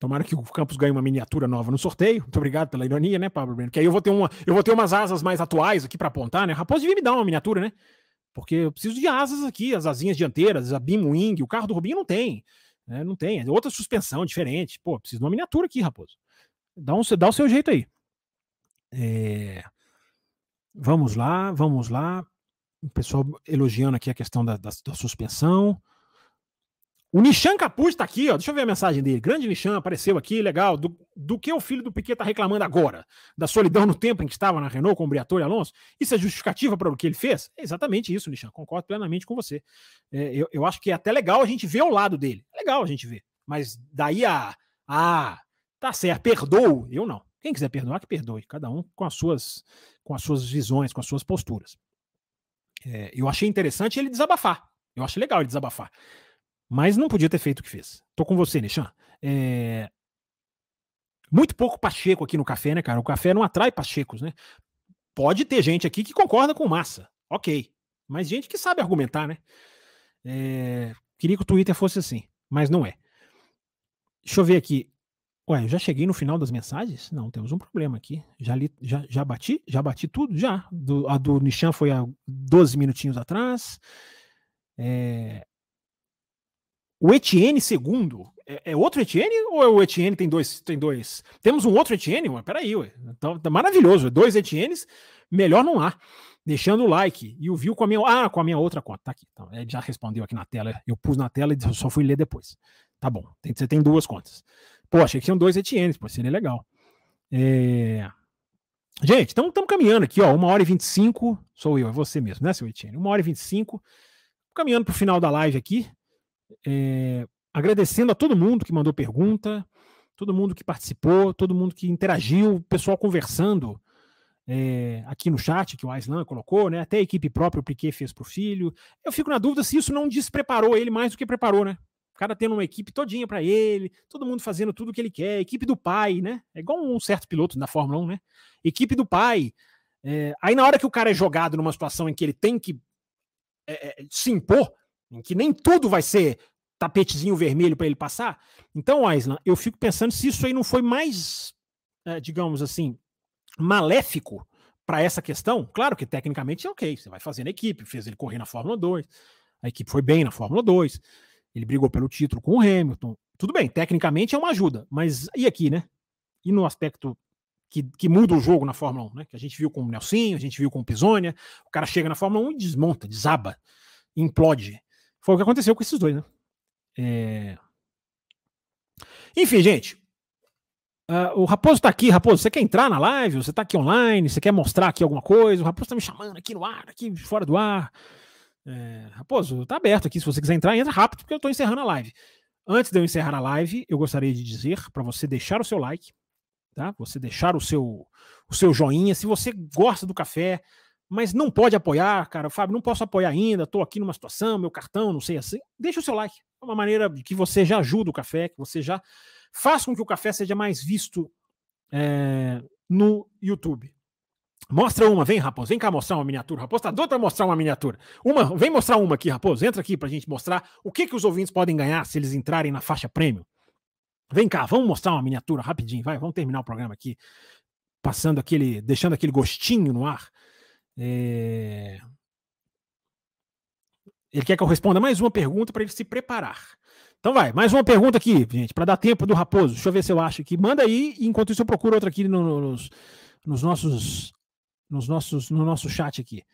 Tomara que o Campos ganhe uma miniatura nova no sorteio. Muito obrigado pela ironia, né, Pablo Breno? Que aí eu vou ter uma, eu vou ter umas asas mais atuais aqui para apontar, né? Raposo devia me dar uma miniatura, né? Porque eu preciso de asas aqui, as asinhas dianteiras, a beam wing, o carro do Rubinho não tem. Né? Não tem, é outra suspensão diferente. Pô, preciso de uma miniatura aqui, Raposo. Dá, um, dá o seu jeito aí. É, vamos lá, vamos lá. O pessoal elogiando aqui a questão da, da, da suspensão. O Nishan Capuz está aqui, ó. Deixa eu ver a mensagem dele. Grande Nishan apareceu aqui, legal. Do, do que o filho do Piquet está reclamando agora? Da solidão no tempo em que estava na Renault com o Briatore e Alonso? Isso é justificativa para o que ele fez? É exatamente isso, Nishan. Concordo plenamente com você. É, eu, eu acho que é até legal a gente ver o lado dele. É legal a gente ver. Mas daí a. Ah, tá certo, perdoou. Eu não. Quem quiser perdoar, que perdoe. Cada um com as suas, com as suas visões, com as suas posturas. É, eu achei interessante ele desabafar. Eu achei legal ele desabafar. Mas não podia ter feito o que fez. Tô com você, Nishan. É... Muito pouco Pacheco aqui no café, né, cara? O café não atrai Pachecos, né? Pode ter gente aqui que concorda com massa. Ok. Mas gente que sabe argumentar, né? É... Queria que o Twitter fosse assim, mas não é. Deixa eu ver aqui. Ué, já cheguei no final das mensagens? Não, temos um problema aqui. Já, li, já, já bati? Já bati tudo? Já. Do, a do Nishan foi há 12 minutinhos atrás. É... O Etienne segundo é, é, outro Etienne ou é o Etienne tem dois? Tem dois? Temos um outro Etienne? Ué, peraí, ué. Então, tá maravilhoso. Dois Etiennes, melhor não há. Deixando o like. E o viu com a minha. Ah, com a minha outra conta. Tá aqui. Então, ele já respondeu aqui na tela. Eu pus na tela e só fui ler depois. Tá bom. Tem, você tem duas contas. Achei que tinham dois Etiennes, pô, seria legal. É... Gente, estamos caminhando aqui, ó. Uma hora e vinte e cinco. Sou eu, é você mesmo, né, seu Etienne? Uma hora e vinte e cinco. Caminhando para o final da live aqui. É, agradecendo a todo mundo que mandou pergunta, todo mundo que participou, todo mundo que interagiu, o pessoal conversando é, aqui no chat que o Aislan colocou, né? Até a equipe própria, o Piquet fez para o filho. Eu fico na dúvida se isso não despreparou ele mais do que preparou, né? Cara tendo uma equipe todinha para ele, todo mundo fazendo tudo o que ele quer, equipe do pai, né? É igual um certo piloto da Fórmula 1, né? Equipe do pai. É, aí na hora que o cara é jogado numa situação em que ele tem que é, se impor, em que nem tudo vai ser tapetezinho vermelho para ele passar. Então, Aislan, eu fico pensando se isso aí não foi mais, é, digamos assim, maléfico para essa questão. Claro que tecnicamente é ok, você vai fazendo equipe, fez ele correr na Fórmula 2, a equipe foi bem na Fórmula 2, ele brigou pelo título com o Hamilton. Tudo bem, tecnicamente é uma ajuda, mas e aqui, né? E no aspecto que, que, muda o jogo na Fórmula 1, né? Que a gente viu com o Nelsinho, a gente viu com o Pisonia, o cara chega na Fórmula 1 e desmonta, desaba, implode. Foi o que aconteceu com esses dois, né? É... Enfim, gente. Uh, o Raposo tá aqui, Raposo. Você quer entrar na live? Você tá aqui online? Você quer mostrar aqui alguma coisa? O Raposo tá me chamando aqui no ar, aqui fora do ar. É... Raposo, tá aberto aqui. Se você quiser entrar, entra rápido, porque eu tô encerrando a live. Antes de eu encerrar a live, eu gostaria de dizer para você deixar o seu like, tá? Você deixar o seu, o seu joinha. Se você gosta do café, mas não pode apoiar, cara, Fábio, não posso apoiar ainda, estou aqui numa situação, meu cartão, não sei assim. Deixa o seu like. É uma maneira que você já ajuda o café, que você já faz com que o café seja mais visto é, no YouTube. Mostra uma, vem, Raposo, vem cá mostrar uma miniatura. Raposo tá doido para mostrar uma miniatura. Uma, vem mostrar uma aqui, Raposo. Entra aqui para a gente mostrar o que, que os ouvintes podem ganhar se eles entrarem na faixa prêmio. Vem cá, vamos mostrar uma miniatura rapidinho, vai, vamos terminar o programa aqui, passando aquele, deixando aquele gostinho no ar. É... Ele quer que eu responda mais uma pergunta para ele se preparar. Então vai, mais uma pergunta aqui, gente, para dar tempo do Raposo. Deixa eu ver se eu acho aqui. Manda aí, enquanto isso eu procuro outra aqui no, nos, nos, nossos, nos nossos, no nosso chat aqui.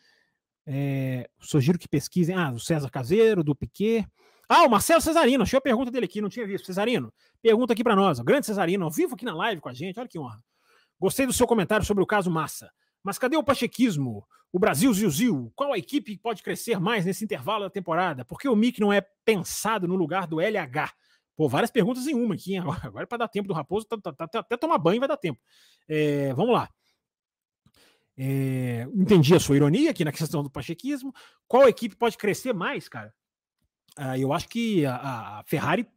É, sugiro que pesquisem. Ah, do César Caseiro, do Piquet. Ah, o Marcelo Cesarino, achei a pergunta dele aqui, não tinha visto. Cesarino, pergunta aqui para nós. O grande Cesarino, ao vivo aqui na live com a gente, olha que honra. Gostei do seu comentário sobre o caso Massa. Mas cadê o pachequismo? O Brasil Zil Qual a equipe pode crescer mais nesse intervalo da temporada? Por que o MIC não é pensado no lugar do LH? Pô, várias perguntas em uma aqui. Hein? Agora, agora é para dar tempo do Raposo, tá, tá, tá, até tomar banho vai dar tempo. É, vamos lá. É, entendi a sua ironia aqui na questão do pachequismo. Qual equipe pode crescer mais, cara? Ah, eu acho que a, a, Ferrari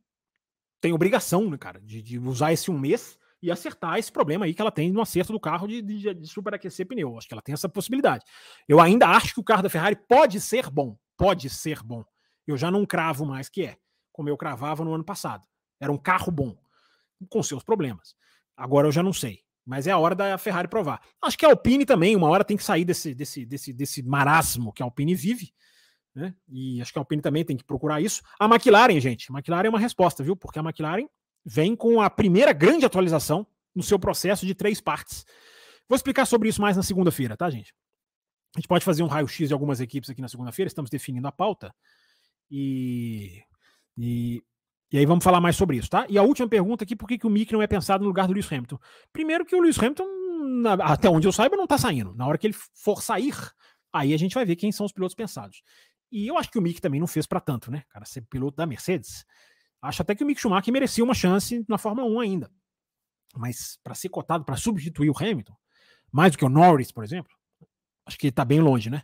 tem obrigação, né, cara, de, de usar esse um mês e acertar esse problema aí que ela tem no acerto do carro de, de, de superaquecer pneu. Acho que ela tem essa possibilidade. Eu ainda acho que o carro da Ferrari pode ser bom. Pode ser bom. Eu já não cravo mais que é, como eu cravava no ano passado. Era um carro bom, com seus problemas. Agora eu já não sei. Mas é a hora da Ferrari provar. Acho que a Alpine também, uma hora tem que sair desse, desse, desse, desse marasmo que a Alpine vive. Né? E acho que a Alpine também tem que procurar isso. A McLaren, gente, a McLaren é uma resposta, viu? Porque a McLaren vem com a primeira grande atualização no seu processo de três partes. Vou explicar sobre isso mais na segunda-feira, tá, gente? A gente pode fazer um raio-x de algumas equipes aqui na segunda-feira, estamos definindo a pauta. E, e, e, aí vamos falar mais sobre isso, tá? E a última pergunta aqui, por que, que o Mick não é pensado no lugar do Lewis Hamilton? Primeiro que o Lewis Hamilton, até onde eu saiba, não tá saindo. Na hora que ele for sair, aí a gente vai ver quem são os pilotos pensados. E eu acho que o Mick também não fez para tanto, né? Cara, ser piloto da Mercedes. Acho até que o Mick Schumacher merecia uma chance na Fórmula 1 ainda. Mas para ser cotado para substituir o Hamilton, mais do que o Norris, por exemplo, Acho que tá bem longe, né?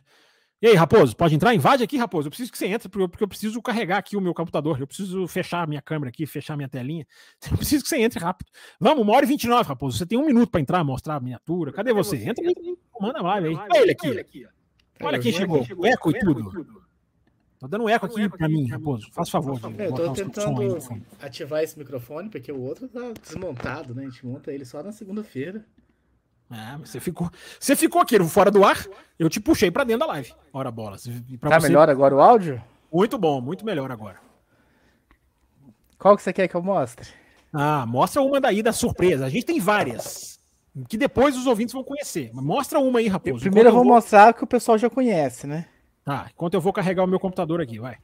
E aí, Raposo, pode entrar? Invade aqui, Raposo. Eu preciso que você entre, porque eu preciso carregar aqui o meu computador. Eu preciso fechar a minha câmera aqui, fechar a minha telinha. Eu preciso que você entre rápido. Vamos, uma hora e 29, Raposo. Você tem um minuto para entrar, mostrar a miniatura. Cadê, Cadê você? você? Entra aí, manda live aí. Olha ele aqui. Olha, aqui. Olha quem chegou. O eco e tudo. Tá dando eco aqui para mim, Raposo. Faz favor. Eu tô tentando ativar esse microfone, porque o outro tá desmontado, né? A gente monta ele só na segunda-feira. É, você ficou, você ficou aqui fora do ar, eu te puxei para dentro da live. Ora bola. Tá você... melhor agora o áudio? Muito bom, muito melhor agora. Qual que você quer que eu mostre? Ah, mostra uma daí da surpresa. A gente tem várias. Que depois os ouvintes vão conhecer. Mostra uma aí, Raposo. Primeiro eu vou, vou mostrar que o pessoal já conhece, né? Tá, enquanto eu vou carregar o meu computador aqui, vai.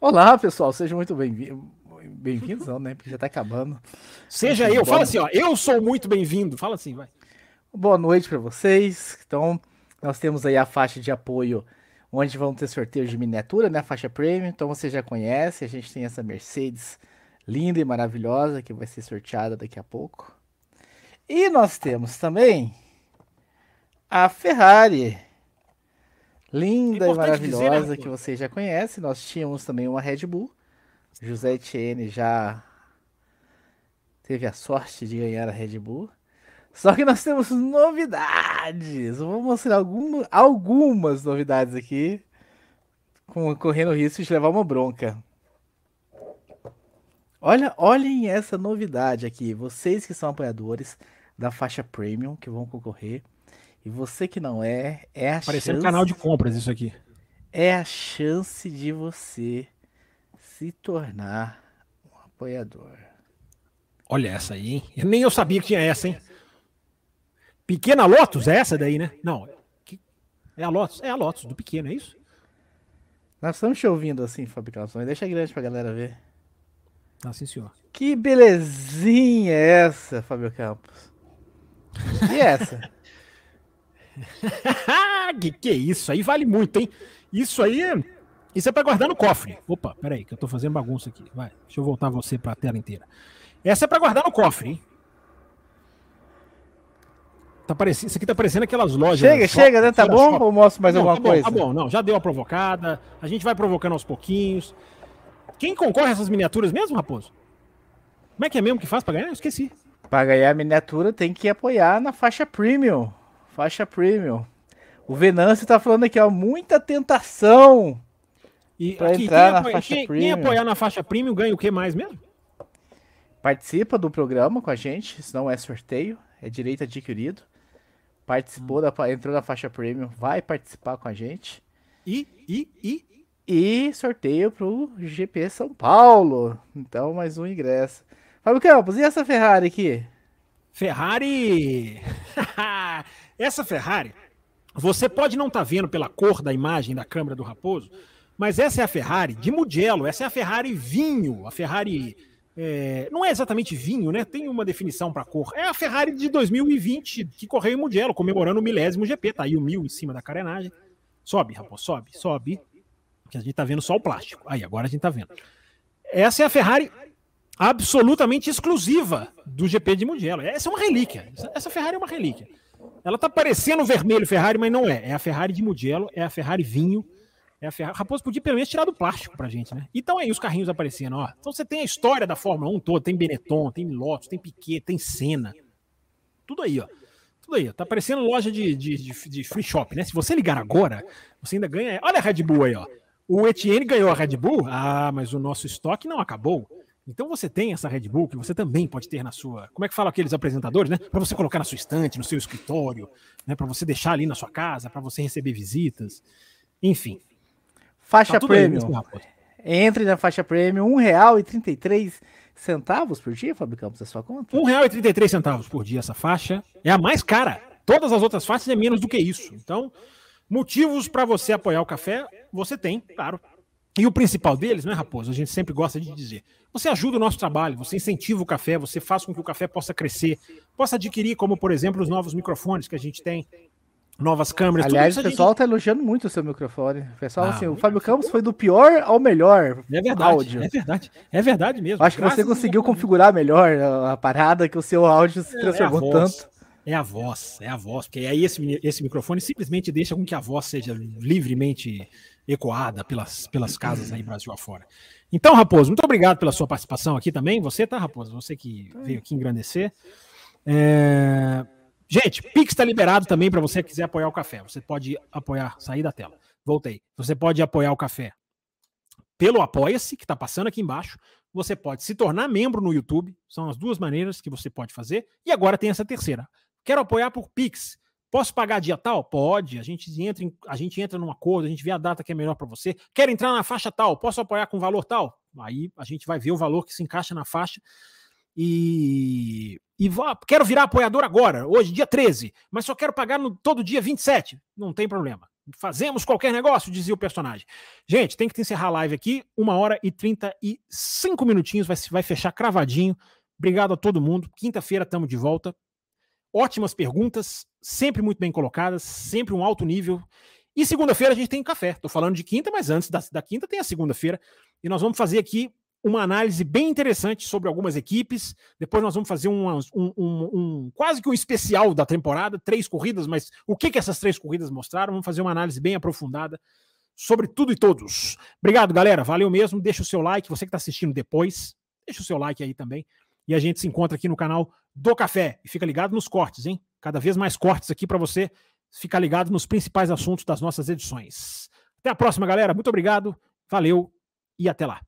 Olá, pessoal, sejam muito bem-vindos. Bem-vindos, não, né? Porque já tá acabando. Seja eu, fala assim, ó. Eu sou muito bem-vindo. Fala assim, vai. Boa noite para vocês. Então, nós temos aí a faixa de apoio, onde vão ter sorteios de miniatura, né? A faixa premium. Então, você já conhece. A gente tem essa Mercedes linda e maravilhosa que vai ser sorteada daqui a pouco. E nós temos também a Ferrari. Linda é e maravilhosa dizer, né, que você já conhece. Nós tínhamos também uma Red Bull José Etienne já teve a sorte de ganhar a Red Bull. Só que nós temos novidades. vou mostrar algum, algumas novidades aqui. Com, correndo o risco de levar uma bronca. Olha, olhem essa novidade aqui. Vocês que são apoiadores da faixa premium que vão concorrer. E você que não é, é a Parecendo chance. canal de compras isso aqui. É a chance de você se tornar um apoiador. Olha essa aí, hein? Nem eu sabia que tinha essa, hein? Pequena Lotus, é essa daí, né? Não. É a Lotus, é a Lotus do pequeno, é isso? Nós estamos te ouvindo assim, fabricações. Deixa grande pra galera ver. Ah, sim, senhor. Que belezinha é essa, Fábio Campos? E essa? que que é isso? Aí vale muito, hein? Isso aí é isso é para guardar no cofre. Opa, peraí, que eu tô fazendo bagunça aqui. Vai, deixa eu voltar você para a tela inteira. Essa é para guardar no cofre, hein? Tá parecendo, isso aqui tá parecendo aquelas lojas. Chega, chega, né? Tá bom? Shop. Ou mostro mais não, alguma tá bom, coisa? Tá bom, não, já deu a provocada. A gente vai provocando aos pouquinhos. Quem concorre a essas miniaturas mesmo, Raposo? Como é que é mesmo que faz para ganhar? Eu esqueci. Para ganhar a miniatura tem que apoiar na faixa premium. Faixa premium. O Venâncio tá falando aqui, ó, muita tentação. E pra aqui, entrar na apoia, faixa quem, premium. Quem apoiar na faixa premium ganha o que mais mesmo? Participa do programa com a gente, se não é sorteio, é direito adquirido. Participou hum. da, entrou na faixa premium, vai participar com a gente. E, e, e? E sorteio pro GP São Paulo. Então, mais um ingresso. Fábio Campos, e essa Ferrari aqui? Ferrari! essa Ferrari, você pode não estar tá vendo pela cor da imagem da câmera do Raposo, mas essa é a Ferrari de Mugello, essa é a Ferrari vinho, a Ferrari. É, não é exatamente vinho, né? Tem uma definição para cor. É a Ferrari de 2020 que correu em Mugello, comemorando o milésimo GP. Tá aí o mil em cima da carenagem. Sobe, rapaz, sobe, sobe. Que a gente tá vendo só o plástico. Aí, agora a gente tá vendo. Essa é a Ferrari absolutamente exclusiva do GP de Mugello. Essa é uma relíquia. Essa Ferrari é uma relíquia. Ela tá parecendo vermelho Ferrari, mas não é. É a Ferrari de Mugello, é a Ferrari vinho é a. Raposo podia pelo menos tirar do plástico pra gente, né? Então aí os carrinhos aparecendo, ó. Então você tem a história da Fórmula 1 toda, tem Benetton, tem Lotus, tem Piquet, tem Senna. Tudo aí, ó. Tudo aí, ó. Tá parecendo loja de, de, de, de, free shop, né? Se você ligar agora, você ainda ganha. Olha a Red Bull aí, ó. O Etienne ganhou a Red Bull. Ah, mas o nosso estoque não acabou. Então você tem essa Red Bull que você também pode ter na sua. Como é que fala aqueles apresentadores, né? Para você colocar na sua estante, no seu escritório, né? Para você deixar ali na sua casa, para você receber visitas. Enfim, Faixa tá Premium. Entre na faixa Premium, R$ 1,33 centavos por dia, Fábio Campos, a sua conta? R$ 1,33 centavos por dia essa faixa. É a mais cara. Todas as outras faixas é menos do que isso. Então, motivos para você apoiar o café, você tem, claro. E o principal deles, né, Raposo? A gente sempre gosta de dizer. Você ajuda o nosso trabalho, você incentiva o café, você faz com que o café possa crescer, possa adquirir, como por exemplo, os novos microfones que a gente tem, novas câmeras. Aliás, o pessoal gente... tá elogiando muito o seu microfone. O pessoal, ah, assim, o Fábio Campos foi do pior ao melhor é verdade, áudio. É verdade, é verdade mesmo. Acho que você conseguiu configurar melhor a, parada, que o seu áudio se é transformou é tanto. É a voz, é a voz, porque aí esse, esse microfone simplesmente deixa com que a voz seja livremente ecoada pelas, pelas casas aí Brasil afora. Então, Raposo, muito obrigado pela sua participação aqui também. Você, tá, Raposo? Você que veio aqui engrandecer. É... Gente, Pix está liberado também para você que quiser apoiar o café. Você pode apoiar, sair da tela. Voltei. Você pode apoiar o café pelo Apoia-se, que está passando aqui embaixo. Você pode se tornar membro no YouTube. São as duas maneiras que você pode fazer. E agora tem essa terceira. Quero apoiar por Pix. Posso pagar dia tal? Pode. A gente entra, em, a gente entra num acordo, a gente vê a data que é melhor para você. Quer entrar na faixa tal? Posso apoiar com valor tal? Aí a gente vai ver o valor que se encaixa na faixa. E, e quero virar apoiador agora, hoje, dia 13, mas só quero pagar no, todo dia 27. Não tem problema. Fazemos qualquer negócio, dizia o personagem. Gente, tem que encerrar a live aqui. Uma hora e 35 minutinhos, vai, vai fechar cravadinho. Obrigado a todo mundo. Quinta-feira estamos de volta. Ótimas perguntas, sempre muito bem colocadas, sempre um alto nível. E segunda-feira a gente tem café. Estou falando de quinta, mas antes da, da quinta tem a segunda-feira. E nós vamos fazer aqui uma análise bem interessante sobre algumas equipes. Depois nós vamos fazer um, um, um, quase que um especial da temporada, três corridas, mas o que, que essas três corridas mostraram? Vamos fazer uma análise bem aprofundada sobre tudo e todos. Obrigado, galera. Valeu mesmo. Deixa o seu like. Você que está assistindo depois, deixa o seu like aí também. E a gente se encontra aqui no canal do Café. E fica ligado nos cortes, hein? Cada vez mais cortes aqui para você ficar ligado nos principais assuntos das nossas edições. Até a próxima, galera. Muito obrigado. Valeu e até lá.